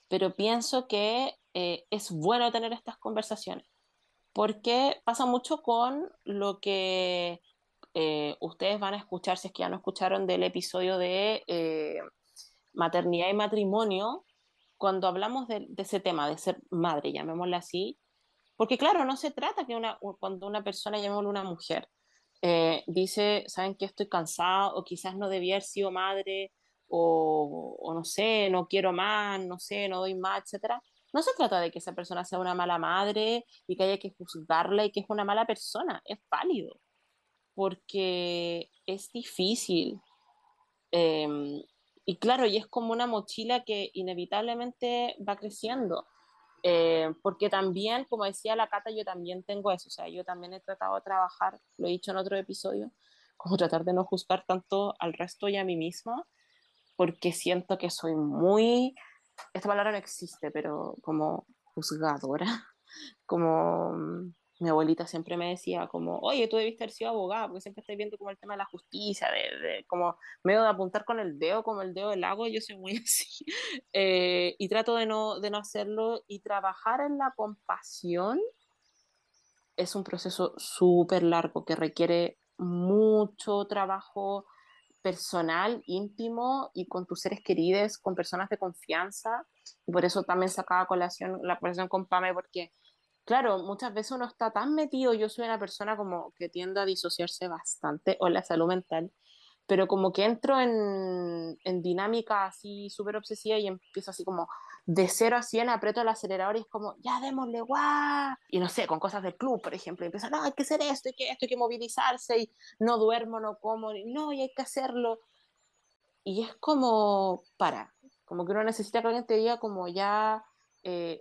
pero pienso que eh, es bueno tener estas conversaciones, porque pasa mucho con lo que eh, ustedes van a escuchar, si es que ya no escucharon del episodio de eh, maternidad y matrimonio, cuando hablamos de, ese tema, de ser madre, llamémosla así, porque claro, no se trata que una, cuando una persona, llamémosla una mujer, eh, dice, saben que estoy cansada o quizás no debía haber sido madre o, o, no sé, no quiero más, no sé, no doy más, etcétera. No se trata de que esa persona sea una mala madre y que haya que juzgarla y que es una mala persona, es válido, porque es difícil. Eh, y claro, y es como una mochila que inevitablemente va creciendo. Eh, porque también, como decía la Cata, yo también tengo eso, o sea, yo también he tratado de trabajar, lo he dicho en otro episodio, como tratar de no juzgar tanto al resto y a mí misma, porque siento que soy muy, esta palabra no existe, pero como juzgadora, *laughs* como mi abuelita siempre me decía como, oye, tú debiste haber sido abogada, porque siempre estoy viendo como el tema de la justicia, de, como medio de apuntar con el dedo, como el dedo del agua, yo soy muy *laughs* así, eh, y trato de no, de no hacerlo, y trabajar en la compasión es un proceso súper largo que requiere mucho trabajo personal, íntimo y con tus seres queridos, con personas de confianza, y por eso también sacaba colación la conversación con Pame, porque claro, muchas veces uno está tan metido, yo soy una persona como que tiende a disociarse bastante, o la salud mental, pero como que entro en, en dinámica así súper obsesiva y empiezo así como de 0 a 100, aprieto el acelerador y es como, ya démosle guau. Y no sé, con cosas del club, por ejemplo, y empiezo, no, hay que hacer esto, hay que esto, hay que movilizarse, y no duermo, no como, y no, y hay que hacerlo. Y es como, para, como que uno necesita que alguien te diga como ya eh,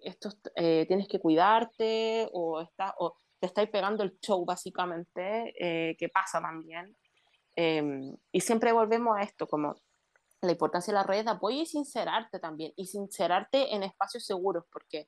eh, tienes que cuidarte o, está, o te estáis pegando el show básicamente, eh, que pasa también. Em, y siempre volvemos a esto, como la importancia de las redes de apoyo y sincerarte también, y sincerarte en espacios seguros, porque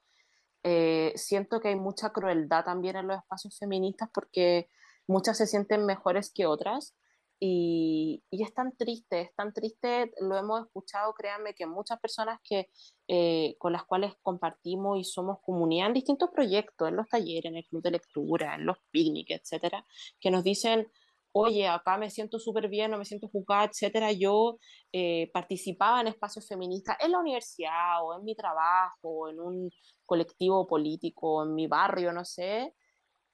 siento que hay mucha crueldad también en los espacios feministas, porque muchas se sienten mejores que otras, y, es tan triste, es tan triste, lo hemos escuchado, créanme, que muchas personas que, eh, con las cuales compartimos y somos comunidad en distintos proyectos, en los talleres, en el club de lectura, en los picnics, etcétera, que nos dicen, oye, acá me siento súper bien, no me siento juzgada, etcétera. Yo eh, participaba en espacios feministas en la universidad o en mi trabajo, o en un colectivo político, en mi barrio, no sé,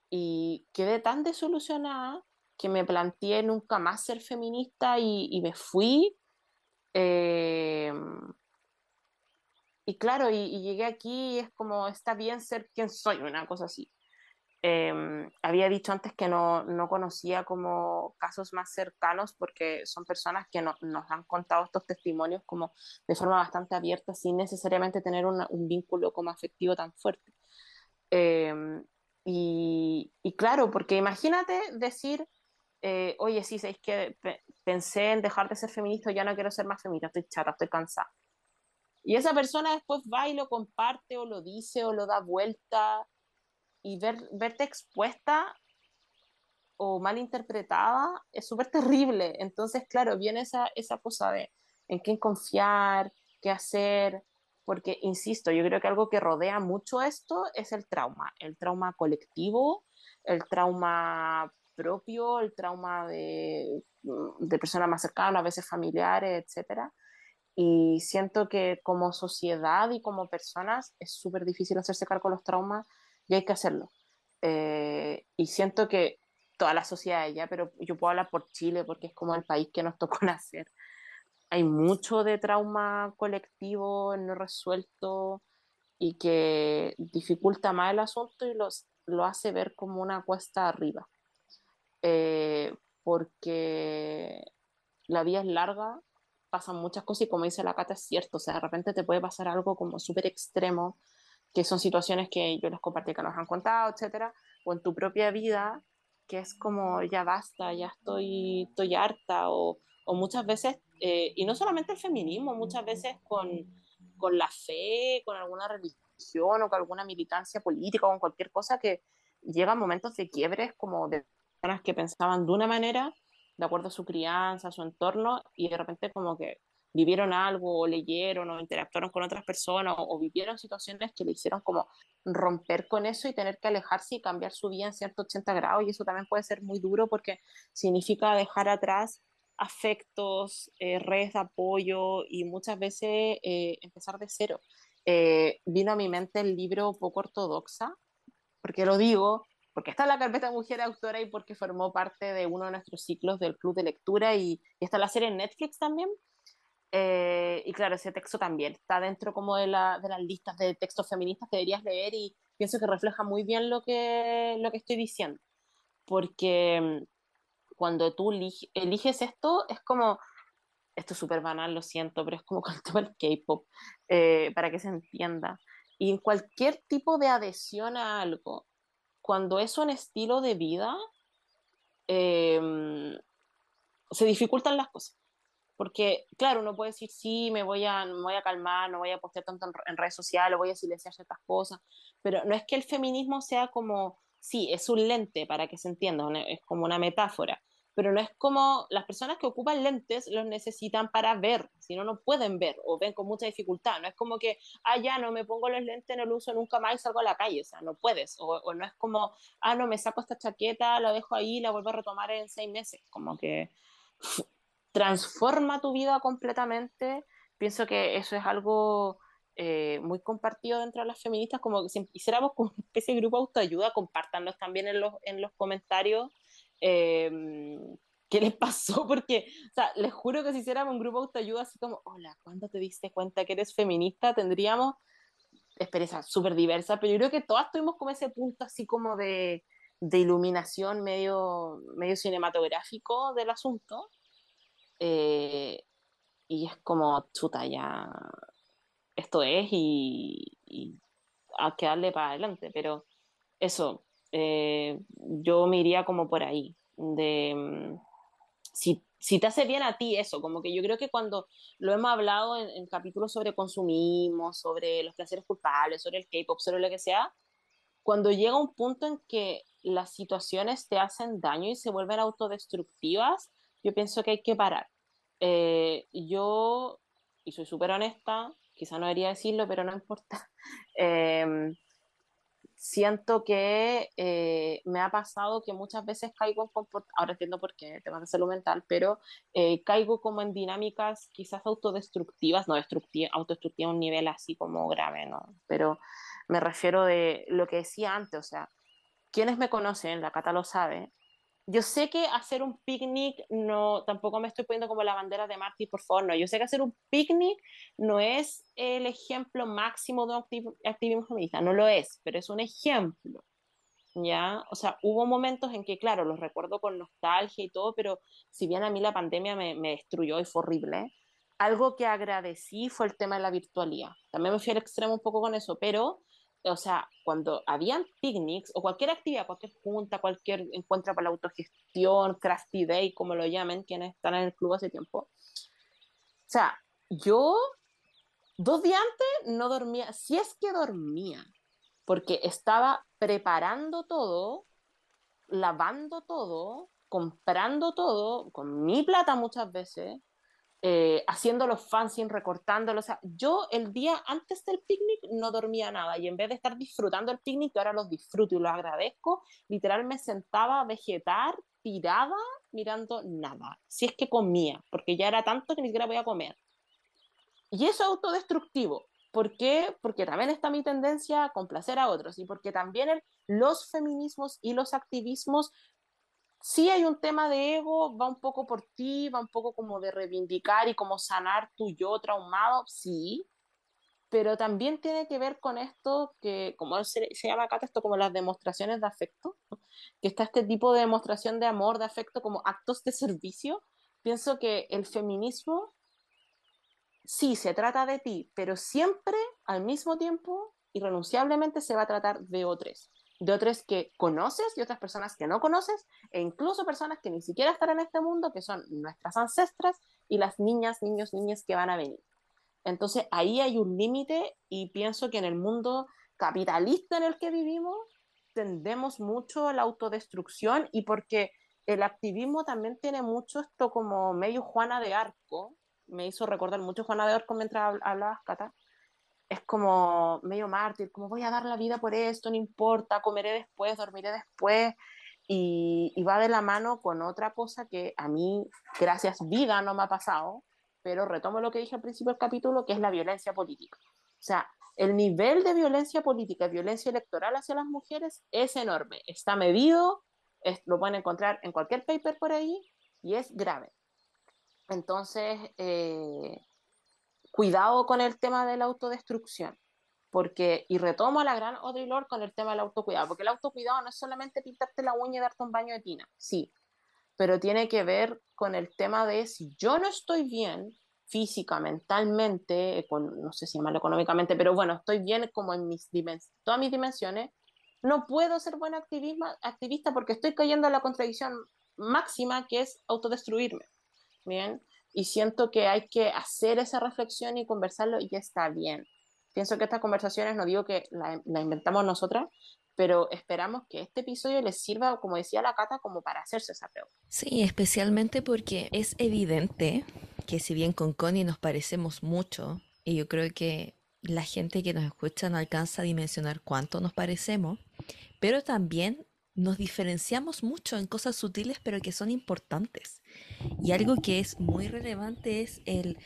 y quedé tan desolucionada que me planteé nunca más ser feminista y, me fui. Eh, y claro, y, llegué aquí y es como, está bien ser quien soy, una cosa así. Em, había dicho antes que no, no, conocía como casos más cercanos porque son personas que nos han contado estos testimonios como de forma bastante abierta sin necesariamente tener un vínculo como afectivo tan fuerte. Em, y, y, claro, porque imagínate decir, eh, oye, sí, es que pensé en dejar de ser feminista, ya no quiero ser más feminista, estoy chata, estoy cansada. Y esa persona después va y lo comparte o lo dice o lo da vuelta y ver, verte expuesta o mal interpretada es súper terrible. Entonces, claro, viene esa, esa cosa de en quién confiar, qué hacer, porque, insisto, yo creo que algo que rodea mucho esto es el trauma, el trauma colectivo, el trauma propio, el trauma de, de personas más cercanas, a veces familiares, etc. Y siento que como sociedad y como personas es súper difícil hacerse cargo de los traumas y hay que hacerlo. Eh, y siento que toda la sociedad ya, pero yo puedo hablar por Chile porque es como el país que nos *laughs* tocó nacer hay mucho de trauma colectivo no resuelto y que dificulta más el asunto y los, lo hace ver como una cuesta arriba. Eh, porque la vida es larga, pasan muchas cosas y como dice la Cata es cierto, o sea, de repente te puede pasar algo como súper extremo, que son situaciones que yo les compartí que nos han contado, etcétera, o en tu propia vida, que es como ya basta, ya estoy, estoy harta, o, o muchas veces eh, y no solamente el feminismo, muchas veces con, con la fe, con alguna religión o con alguna militancia política o con cualquier cosa que llegan momentos de quiebres como de personas que pensaban de una manera, de acuerdo a su crianza, a su entorno, y de repente como que vivieron algo, o leyeron, o interactuaron con otras personas, o, vivieron situaciones que le hicieron como romper con eso y tener que alejarse y cambiar su vida en 180 grados, y eso también puede ser muy duro porque significa dejar atrás afectos, eh, redes de apoyo y muchas veces eh, empezar de cero. Eh, vino a mi mente el libro Poco Ortodoxa, porque lo digo, porque está en la carpeta Mujer Autora y porque formó parte de uno de nuestros ciclos del Club de Lectura y, está la serie en Netflix también. y claro, ese texto también está dentro como de, la, de, las listas de textos feministas que deberías leer y pienso que refleja muy bien lo que, lo que estoy diciendo. Porque cuando tú eliges esto, es como, esto es súper banal, lo siento, pero es como *laughs* con todo el K-pop, eh, para que se entienda. Y en cualquier tipo de adhesión a algo, cuando es un estilo de vida, em, se dificultan las cosas. Porque, claro, uno puede decir, sí, me voy a, me voy a calmar, no voy a postear tanto en, en redes sociales, voy a silenciar ciertas cosas, pero no es que el feminismo sea como, sí, es un lente para que se entienda, es como una metáfora, pero no es como las personas que ocupan lentes los necesitan para ver, si no, no pueden ver o ven con mucha dificultad. No es como que, ah, ya no me pongo los lentes, no los uso nunca más y salgo a la calle, o sea, no puedes. O, no es como, ah, no, me saco esta chaqueta, la dejo ahí, la vuelvo a retomar en seis meses. Como que *laughs* transforma tu vida completamente. Pienso que eso es algo eh, muy compartido dentro de las feministas, como que si hiciéramos como una especie de grupo de autoayuda, compártanlos también en los, en los comentarios Em, ¿qué les pasó? *laughs* Porque, o sea, les juro que si hiciéramos un grupo de autoayuda así como, hola, ¿cuándo te diste cuenta que eres feminista? Tendríamos experiencias súper diversas, pero yo creo que todas tuvimos como ese punto así como de, de iluminación medio, medio cinematográfico del asunto. Eh, y es como, chuta, ya, esto es y, y hay que darle para adelante, pero eso, eh, yo me iría como por ahí, de mm, si, si, te hace bien a ti eso, como que yo creo que cuando lo hemos hablado en, en capítulos sobre consumismo, sobre los placeres culpables, sobre el K-pop, sobre lo que sea, cuando llega un punto en que las situaciones te hacen daño y se vuelven autodestructivas, yo pienso que hay que parar. Eh, yo, y soy súper honesta, quizá no debería decirlo, pero no importa, *laughs* eh, siento que eh, me ha pasado que muchas veces caigo en comportamientos, ahora entiendo por qué, temas de salud mental, pero eh, caigo como en dinámicas quizás autodestructivas, no destructivas, autodestructivas a un nivel así como grave, ¿no? Pero me refiero de lo que decía antes, o sea, quienes me conocen, la Cata lo sabe, yo sé que hacer un picnic no, tampoco me estoy poniendo como la bandera de Marty, por favor, no. Yo sé que hacer un picnic no es el ejemplo máximo de un activismo feminista, no lo es, pero es un ejemplo. ¿Ya? O sea, hubo momentos en que, claro, los recuerdo con nostalgia y todo, pero si bien a mí la pandemia me, destruyó y fue horrible, algo que agradecí fue el tema de la virtualidad. También me fui al extremo un poco con eso, pero o sea, cuando habían picnics o cualquier actividad, cualquier junta, cualquier encuentro para la autogestión, crafty day, como lo llamen, quienes están en el club hace tiempo. O sea, yo dos días antes no dormía, si es que dormía, porque estaba preparando todo, lavando todo, comprando todo, con mi plata muchas veces, eh, haciendo los fanzines, recortándolo. O sea, yo el día antes del picnic no dormía nada y en vez de estar disfrutando el picnic, ahora los disfruto y lo agradezco, literal me sentaba a vegetar, tirada, mirando nada. Si es que comía, porque ya era tanto que ni siquiera podía comer. Y eso es autodestructivo. ¿Por qué? Porque también está mi tendencia a complacer a otros y porque también los feminismos y los activismos sí hay un tema de ego, va un poco por ti, va un poco como de reivindicar y como sanar tu yo traumado, sí, pero también tiene que ver con esto que, como se, llama acá, esto como las demostraciones de afecto, que está este tipo de demostración de amor, de afecto, como actos de servicio. Pienso que el feminismo sí se trata de ti, pero siempre al mismo tiempo, irrenunciablemente, se va a tratar de otros de otros que conoces y otras personas que no conoces, e incluso personas que ni siquiera están en este mundo, que son nuestras ancestras y las niñas, niños, niñas que van a venir. Entonces ahí hay un límite y pienso que en el mundo capitalista en el que vivimos tendemos mucho a la autodestrucción y porque el activismo también tiene mucho esto como medio Juana de Arco, me hizo recordar mucho Juana de Arco mientras hablabas, Cata, es como medio mártir, como voy a dar la vida por esto, no importa, comeré después, dormiré después, y, va de la mano con otra cosa que a mí, gracias vida, no me ha pasado, pero retomo lo que dije al principio del capítulo, que es la violencia política. O sea, el nivel de violencia política violencia electoral hacia las mujeres es enorme, está medido, lo pueden encontrar en cualquier paper por ahí y es grave. Entonces, eh, cuidado con el tema de la autodestrucción, porque, y retomo a la gran Lorde con el tema del autocuidado, porque el autocuidado no es solamente pintarte la uña y darte un baño de tina, sí, pero tiene que ver con el tema de si yo no estoy bien física, mentalmente, no sé si mal económicamente, pero bueno, estoy bien como en mis todas mis dimensiones, no puedo ser buena activista porque estoy cayendo en la contradicción máxima que es autodestruirme. Bien, y siento que hay que hacer esa reflexión y conversarlo y está bien. Pienso que estas conversaciones, no digo que la, inventamos nosotras, pero esperamos que este episodio les sirva, como decía la Cata, como para hacerse esa pregunta. Sí, especialmente porque es evidente que si bien con Connie nos parecemos mucho, y yo creo que la gente que nos escucha no alcanza a dimensionar cuánto nos parecemos, pero también nos diferenciamos mucho en cosas sutiles pero que son importantes. Y algo que es muy relevante es el,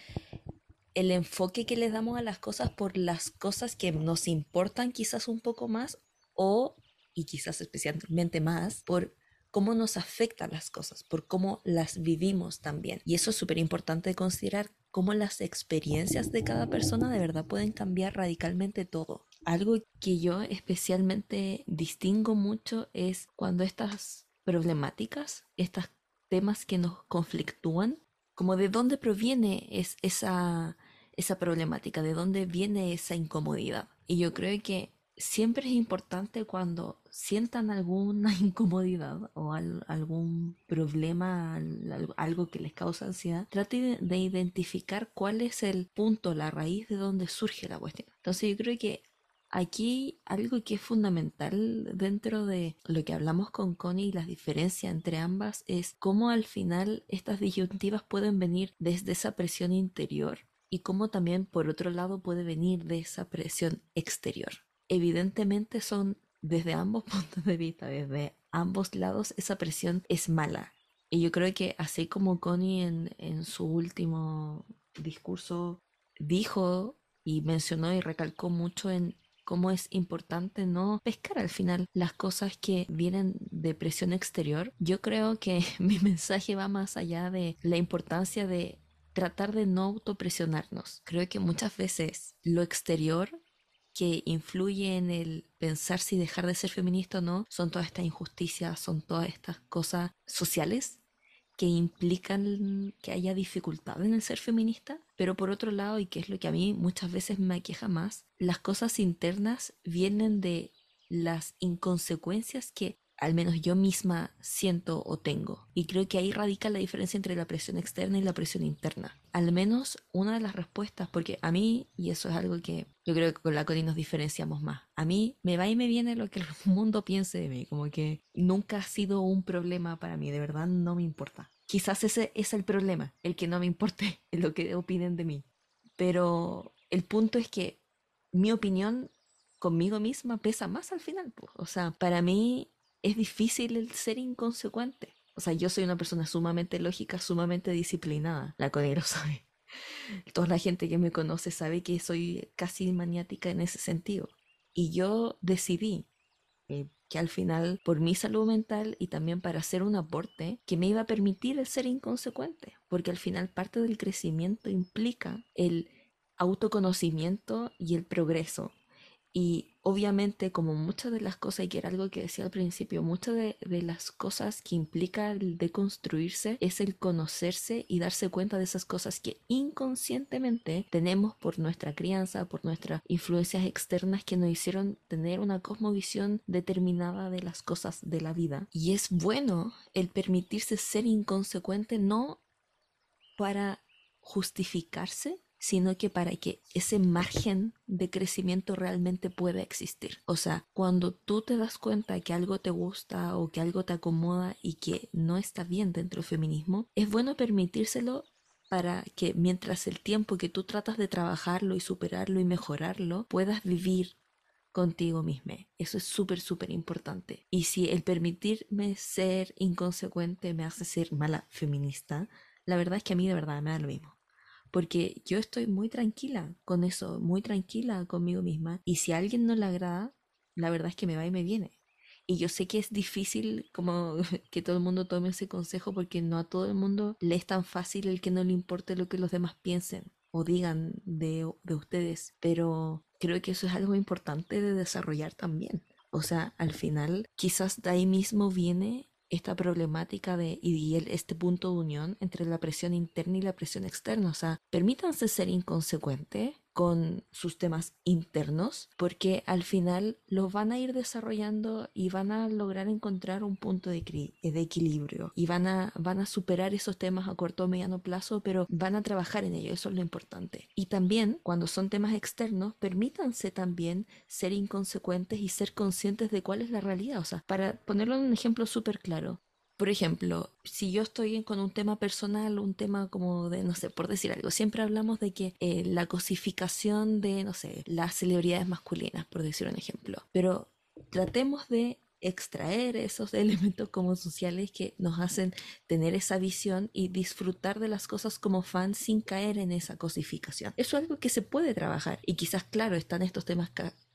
el enfoque que le damos a las cosas por las cosas que nos importan quizás un poco más o, y quizás especialmente más, por cómo nos afectan las cosas, por cómo las vivimos también. Y eso es súper importante considerar cómo las experiencias de cada persona de verdad pueden cambiar radicalmente todo. Algo que yo especialmente distingo mucho es cuando estas problemáticas, estos temas que nos conflictúan, como de dónde proviene es esa, esa problemática, de dónde viene esa incomodidad. Y yo creo que siempre es importante cuando sientan alguna *laughs* incomodidad o algún problema, algo que les causa ansiedad, traten de identificar cuál es el punto, la raíz de donde surge la cuestión. Entonces yo creo que Aquí algo que es fundamental dentro de lo que hablamos con Connie y las diferencias entre ambas es cómo al final estas disyuntivas pueden venir desde esa presión interior y cómo también por otro lado puede venir de esa presión exterior. Evidentemente son desde ambos *laughs* puntos de vista, desde ambos lados, esa presión es mala. Y yo creo que así como Connie en, en su último discurso dijo y mencionó y recalcó mucho en cómo es importante no pescar al final las cosas que vienen de presión exterior. Yo creo que *laughs* mi mensaje va más allá de la importancia de tratar de no autopresionarnos. Creo que muchas veces lo exterior que influye en el pensar si dejar de ser feminista o no son todas estas injusticias, son todas estas cosas sociales que implican que haya dificultad en el ser feminista, pero por otro lado, y que es lo que a mí muchas veces me aqueja más, las cosas internas vienen de las inconsecuencias que al menos yo misma siento o tengo. Y creo que ahí radica la diferencia entre la presión externa y la presión interna. Al menos una de las respuestas, porque a mí, y eso es algo que yo creo que con la Cori nos diferenciamos más, a mí me va y me viene lo que el *laughs* mundo piense de mí, como que nunca ha sido un problema para mí, de verdad no me importa. Quizás ese es el problema, el que no me importe *laughs* lo que opinen de mí. Pero el punto es que mi opinión conmigo misma pesa más al final. O sea, para mí es difícil el ser inconsecuente. O sea, yo soy una persona sumamente lógica, sumamente disciplinada. La Connie lo sabe. *laughs* Toda la gente que me conoce sabe que soy casi maniática en ese sentido. Y yo decidí eh, que al final, por mi salud mental y también para hacer un aporte, que me iba a permitir el ser inconsecuente. Porque al final parte del crecimiento implica el autoconocimiento y el progreso. Y obviamente, como muchas de las cosas, y que era algo que decía al principio, muchas de, las cosas que implica el deconstruirse es el conocerse y darse cuenta de esas cosas que inconscientemente tenemos por nuestra crianza, por nuestras influencias externas que nos hicieron tener una cosmovisión determinada de las cosas de la vida. Y es bueno el permitirse ser inconsecuente, no para justificarse, sino que para que ese margen de crecimiento realmente pueda existir. O sea, cuando tú te das cuenta que algo te gusta o que algo te acomoda y que no está bien dentro del feminismo, es bueno permitírselo para que mientras el tiempo que tú tratas de trabajarlo y superarlo y mejorarlo, puedas vivir contigo misma. Eso es súper, súper importante. Y si el permitirme ser inconsecuente me hace ser mala feminista, la verdad es que a mí de verdad me da lo mismo porque yo estoy muy tranquila con eso, muy tranquila conmigo misma. Y si a alguien no le agrada, la verdad es que me va y me viene. Y yo sé que es difícil como *laughs* que todo el mundo tome ese consejo porque no a todo el mundo le es tan fácil el que no le importe lo que los demás piensen o digan de, de ustedes. Pero creo que eso es algo importante de desarrollar también. O sea, al final quizás de ahí mismo viene esta problemática de, y este punto de unión entre la presión interna y la presión externa. O sea, permítanse ser inconsecuentes con sus temas internos, porque al final los van a ir desarrollando y van a lograr encontrar un punto de, equilibrio y van a, van a superar esos temas a corto o mediano plazo, pero van a trabajar en ello, eso es lo importante. Y también, cuando son temas externos, permítanse también ser inconsecuentes y ser conscientes de cuál es la realidad. O sea, para ponerlo en un ejemplo súper claro, por ejemplo, si yo estoy con un tema personal, un tema como de, no sé, por decir algo, siempre hablamos de que eh, la cosificación de, no sé, las celebridades masculinas, por decir un ejemplo. Pero tratemos de extraer esos *laughs* elementos como sociales que nos hacen tener esa visión y disfrutar de las cosas como fans sin caer en esa cosificación. Eso es algo que se puede trabajar y quizás, claro, están estos temas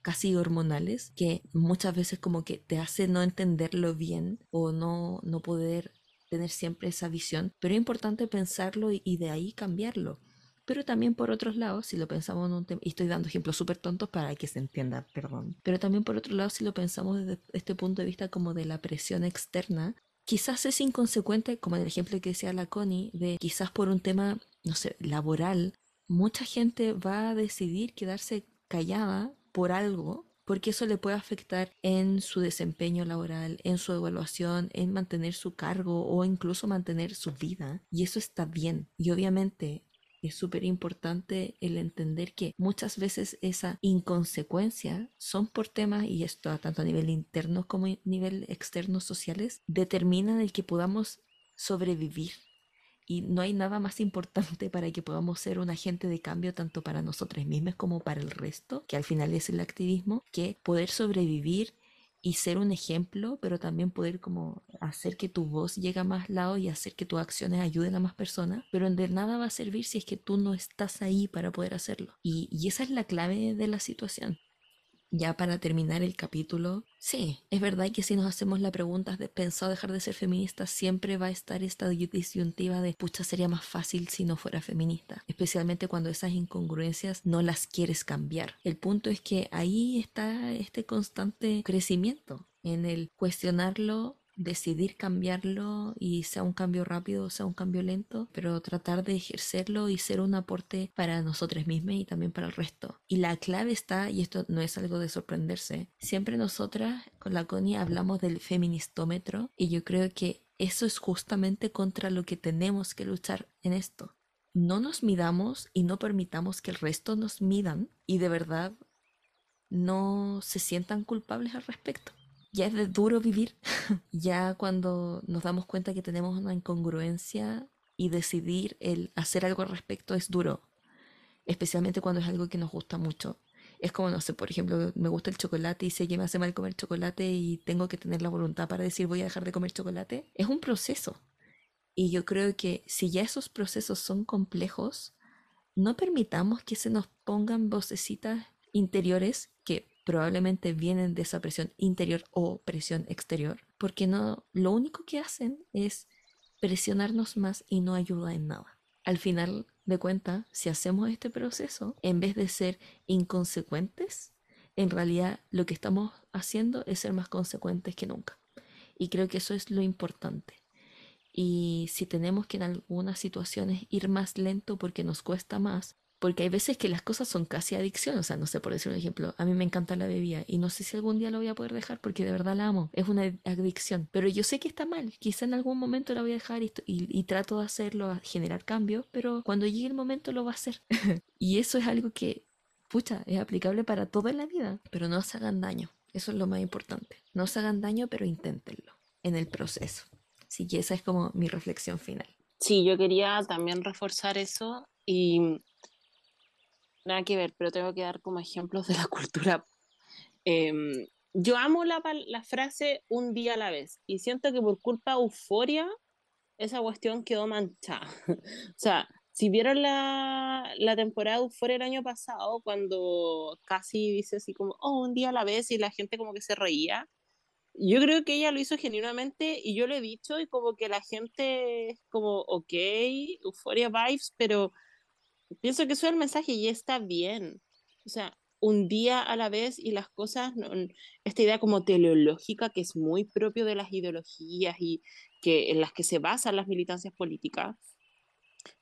casi hormonales que muchas veces como que te hace no entenderlo bien o no, no poder tener siempre esa visión, pero es importante pensarlo y, de ahí cambiarlo. Pero también por otros lados, si lo pensamos en un tema, y estoy dando ejemplos súper tontos para que se entienda, perdón, pero también por otro lado, si lo pensamos desde este punto de vista como de la presión externa, quizás es inconsecuente, como en el ejemplo que decía la Connie, de quizás por un tema, no sé, laboral, mucha gente va a decidir quedarse callada por algo, porque eso le puede afectar en su desempeño laboral, en su evaluación, en mantener su cargo o incluso mantener su vida. Y eso está bien. Y obviamente es súper importante el entender que muchas veces esa inconsecuencia son por temas, y esto tanto a nivel interno como a nivel externo sociales, determinan el que podamos sobrevivir y no hay nada más importante para que podamos ser un agente de cambio tanto para nosotros mismos como para el resto, que al final es el activismo, que poder sobrevivir y ser un ejemplo, pero también poder como hacer que tu voz llegue a más lados y hacer que tus acciones ayuden a más personas, pero de nada va a servir si es que tú no estás ahí para poder hacerlo. Y, y esa es la clave de la situación. Ya para terminar el capítulo, sí, es verdad que si nos hacemos la pregunta de pensado dejar de ser feminista, siempre va a estar esta disyuntiva de pucha sería más fácil si no fuera feminista, especialmente cuando esas incongruencias no las quieres cambiar. El punto es que ahí está este constante crecimiento en el cuestionarlo decidir cambiarlo y sea un cambio rápido o sea un cambio lento, pero tratar de ejercerlo y ser un aporte para nosotros mismos y también para el resto. Y la clave está, y esto no es algo de sorprenderse, siempre nosotras con la Connie hablamos del feministómetro y yo creo que eso es justamente contra lo que tenemos que luchar en esto. No nos midamos y no permitamos que el resto nos midan y de verdad no se sientan culpables al respecto ya es de duro vivir. *laughs* ya cuando nos damos cuenta que tenemos una incongruencia y decidir el hacer algo al respecto es duro. Especialmente cuando es algo que nos gusta mucho. Es como, no sé, por ejemplo, me gusta el chocolate y sé que me hace mal comer chocolate y tengo que tener la voluntad para decir voy a dejar de comer chocolate. Es un proceso. Y yo creo que si ya esos procesos son complejos, no permitamos que se nos pongan vocecitas interiores probablemente vienen de esa presión interior o presión exterior, porque no, lo único que hacen es presionarnos más y no ayuda en nada. Al final de cuentas, si hacemos este proceso, en vez de ser inconsecuentes, en realidad lo que estamos haciendo es ser más consecuentes que nunca. Y creo que eso es lo importante. Y si tenemos que en algunas situaciones ir más lento porque nos cuesta más, porque hay veces que las cosas son casi adicción, o sea, no sé, por decir un ejemplo, a mí me encanta la bebida y no sé si algún día lo voy a poder dejar porque de verdad la amo, es una adicción, pero yo sé que está mal, quizá en algún momento la voy a dejar y, y, trato de hacerlo, a generar cambios, pero cuando llegue el momento lo va a hacer. *laughs* y eso es algo que, pucha, es aplicable para toda la vida, pero no se hagan daño, eso es lo más importante, no se hagan daño, pero inténtenlo en el proceso. Así que esa es como mi reflexión final. Sí, yo quería también reforzar eso y nada que ver, pero tengo que dar como ejemplos de la *laughs* cultura. Em, yo amo la, la, frase un día a la vez y siento que por culpa de euforia esa cuestión quedó manchada. *laughs* o sea, si vieron la, la temporada de Euforia el año pasado, cuando casi dice así como, oh, un día a la vez y la gente como que se reía, yo creo que ella lo hizo genuinamente y yo lo he dicho y como que la gente es como, ok, Euforia vibes, pero pienso que eso es el mensaje y está bien. O sea, un día a la vez y las cosas, esta idea como teleológica que es muy propio de las ideologías y que en las que se basan las militancias políticas,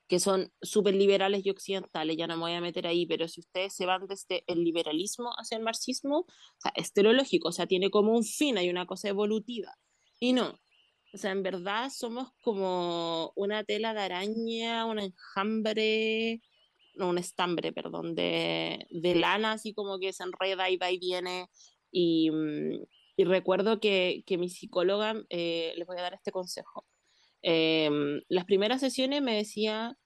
que son súper liberales y occidentales, ya no me voy a meter ahí, pero si ustedes se van desde el liberalismo hacia el marxismo, o sea, es teleológico, o sea, tiene como un fin, hay una cosa evolutiva. Y no, o sea, en verdad somos como una tela de araña, un enjambre no, un estambre, perdón, de, de, lana, así como que se enreda y va y viene. Y, mm, y recuerdo que, que, mi psicóloga, eh, les voy a dar este consejo. Em, las primeras sesiones me decía,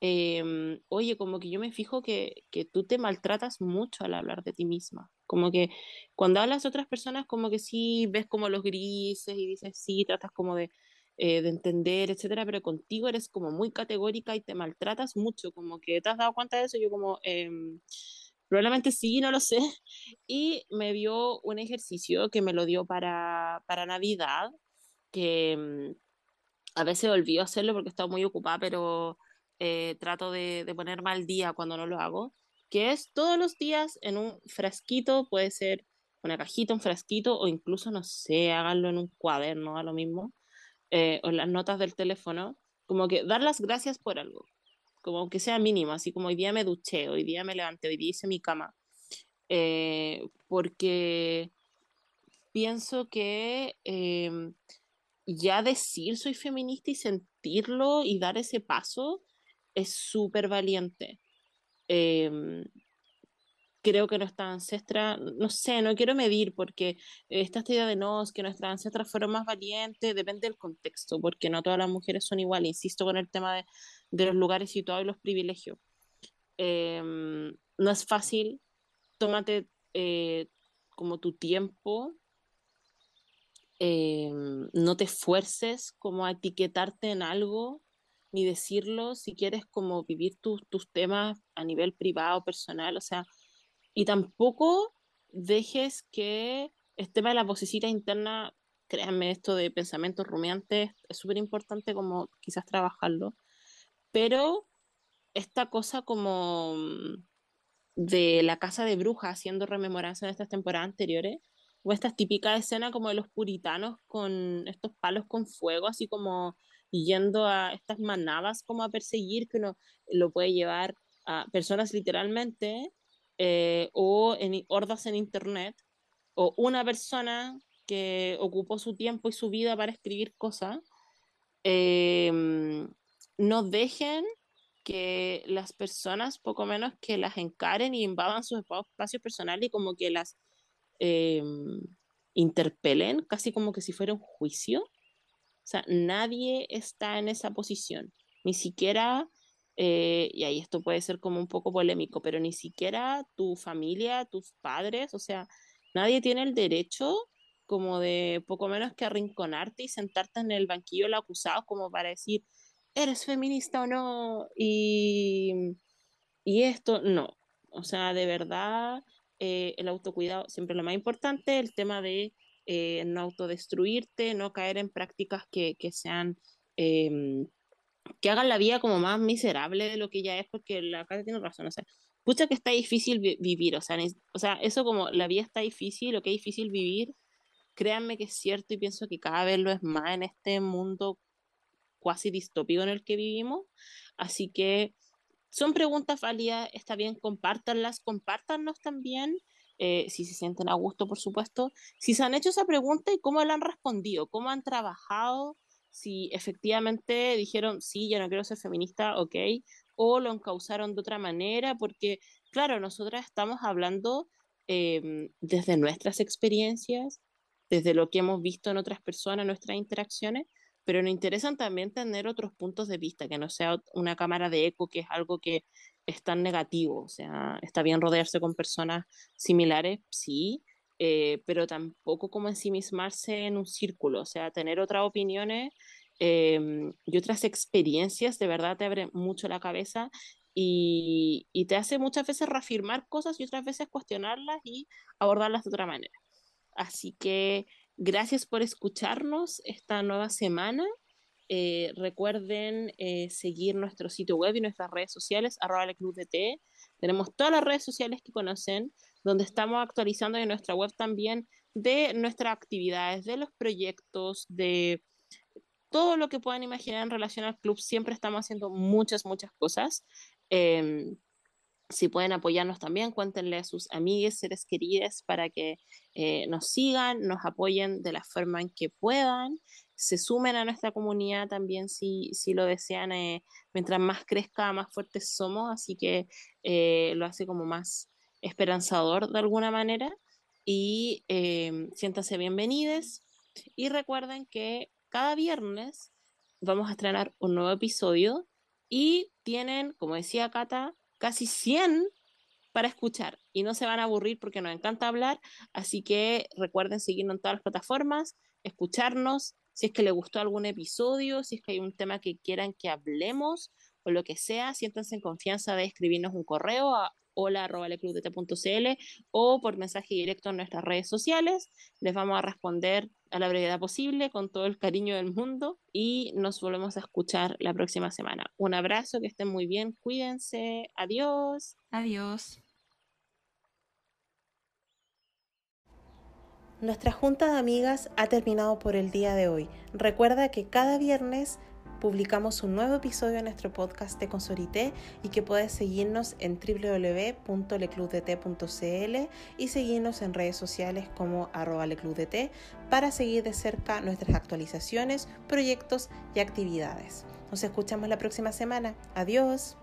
em, oye, como que yo me fijo que, que, tú te maltratas mucho al hablar de ti misma. Como que cuando hablas a otras personas, como que sí ves como los grises y dices sí, tratas como de, eh, de entender, etcétera, pero contigo eres como muy categórica y te maltratas mucho, como que te has dado cuenta de eso, yo como, em, probablemente sí, no lo sé, *laughs* y me dio un ejercicio que me lo dio para, para Navidad, que em, a veces olvido hacerlo porque he estado muy ocupada, pero eh, trato de, de ponerme al día cuando no lo hago, que es todos los días en un frasquito, puede ser una cajita, un frasquito, o incluso, no sé, háganlo en un cuaderno, a lo mismo, eh, o las notas del teléfono, como que dar las gracias por algo, como que sea mínimo, así como hoy día me duché, hoy día me levanté, hoy día hice mi cama, eh, porque pienso que em, ya decir soy feminista y sentirlo y dar ese paso es súper valiente. Eh, creo que nuestra ancestra, no sé, no quiero medir porque esta idea de no, que nuestras ancestras fueron más valientes, depende del contexto, porque no todas las mujeres son iguales, insisto con el tema de, de los lugares situados y los privilegios. Em, no es fácil, tómate eh, como tu tiempo, em, no te esfuerces como a etiquetarte en algo, ni decirlo, si quieres como vivir tus, tus temas a nivel privado, personal, o sea, y tampoco dejes que el tema de la vocecita interna, créanme, esto de pensamientos rumiantes es súper importante como quizás trabajarlo, pero esta cosa como mm, de la casa de brujas haciendo rememoranza en estas temporadas anteriores, o esta típica escena como de los puritanos con estos palos con fuego, así como yendo a estas manadas como a perseguir, que uno lo puede llevar a personas literalmente, eh, o en hordas en internet, o una persona que ocupó su tiempo y su vida para escribir cosas, em, no dejen que las personas, poco menos que las encaren y invadan sus espacios personales y como que las em, interpelen, casi como que si fuera un juicio. O sea, nadie está en esa posición, ni siquiera, eh, y ahí esto puede ser como un poco polémico, pero ni siquiera tu familia, tus padres, o sea, nadie tiene el derecho como de poco menos que arrinconarte y sentarte en el banquillo del acusado como para decir, ¿eres feminista o no? Y, y esto, no. O sea, de verdad, eh, el autocuidado siempre lo más importante, el tema de eh, no autodestruirte, no caer en prácticas que, que sean, em, que hagan la vida como más miserable de lo que ya es, porque la casa tiene razón, o sea, pucha que está difícil vivir, o sea, o sea, eso como la vida está difícil, lo que es difícil vivir, créanme que es cierto y pienso que cada vez lo es más en este mundo cuasi distópico en el que vivimos. Así que son preguntas válidas, está bien, compártanlas, compártanos también, eh, si se sienten a gusto, por supuesto, si se han hecho esa pregunta y cómo la han respondido, cómo han trabajado, si efectivamente dijeron, sí, yo no quiero ser feminista, ok, o lo encausaron de otra manera, porque, claro, nosotras estamos hablando em, desde nuestras experiencias, desde lo que hemos visto en otras personas, nuestras interacciones, pero nos interesan también tener otros puntos de vista, que no sea una cámara de eco, que es algo que es tan negativo. O sea, está bien rodearse con personas similares, sí, eh, pero tampoco como ensimismarse en un círculo. O sea, tener otras opiniones em, y otras experiencias de verdad te abre mucho la cabeza y, y, te hace muchas veces reafirmar cosas y otras veces cuestionarlas y abordarlas de otra manera. Así que Gracias por escucharnos esta nueva semana. Eh, recuerden eh, seguir nuestro sitio web y nuestras redes sociales, arroba de Tenemos todas las redes sociales que conocen, donde estamos actualizando en nuestra web también de nuestras actividades, de los proyectos, de todo lo que puedan imaginar en relación al club. Siempre estamos haciendo muchas, muchas cosas. Em, si pueden apoyarnos también, cuéntenle a sus amigues, seres queridos, para que eh, nos sigan, nos apoyen de la forma en que puedan, se sumen a nuestra comunidad también si, si lo desean. Eh, mientras más crezca, más fuertes somos, así que eh, lo hace como más esperanzador de alguna manera. Y siéntanse bienvenidos. Y recuerden que cada viernes vamos a estrenar un nuevo episodio y tienen, como decía Cata, casi 100 para escuchar y no se van a aburrir porque nos encanta hablar, así que recuerden seguirnos en todas las plataformas, escucharnos, si es que les gustó algún episodio, si es que hay un tema que quieran que hablemos o lo que sea, siéntanse en confianza de escribirnos un correo hola.leclubdt.cl o por mensaje directo en nuestras redes sociales. Les vamos a responder a la brevedad posible, con todo el cariño del mundo y nos volvemos a escuchar la próxima semana. Un abrazo, que estén muy bien, cuídense, adiós. Adiós. Nuestra junta de amigas ha terminado por el día de hoy. Recuerda que cada viernes publicamos un nuevo episodio en nuestro podcast de Consorité y que puedes seguirnos en www.leclubdt.cl y seguirnos en redes sociales como arroba leclubdt para seguir de cerca nuestras actualizaciones, proyectos y actividades. Nos escuchamos la próxima semana. Adiós.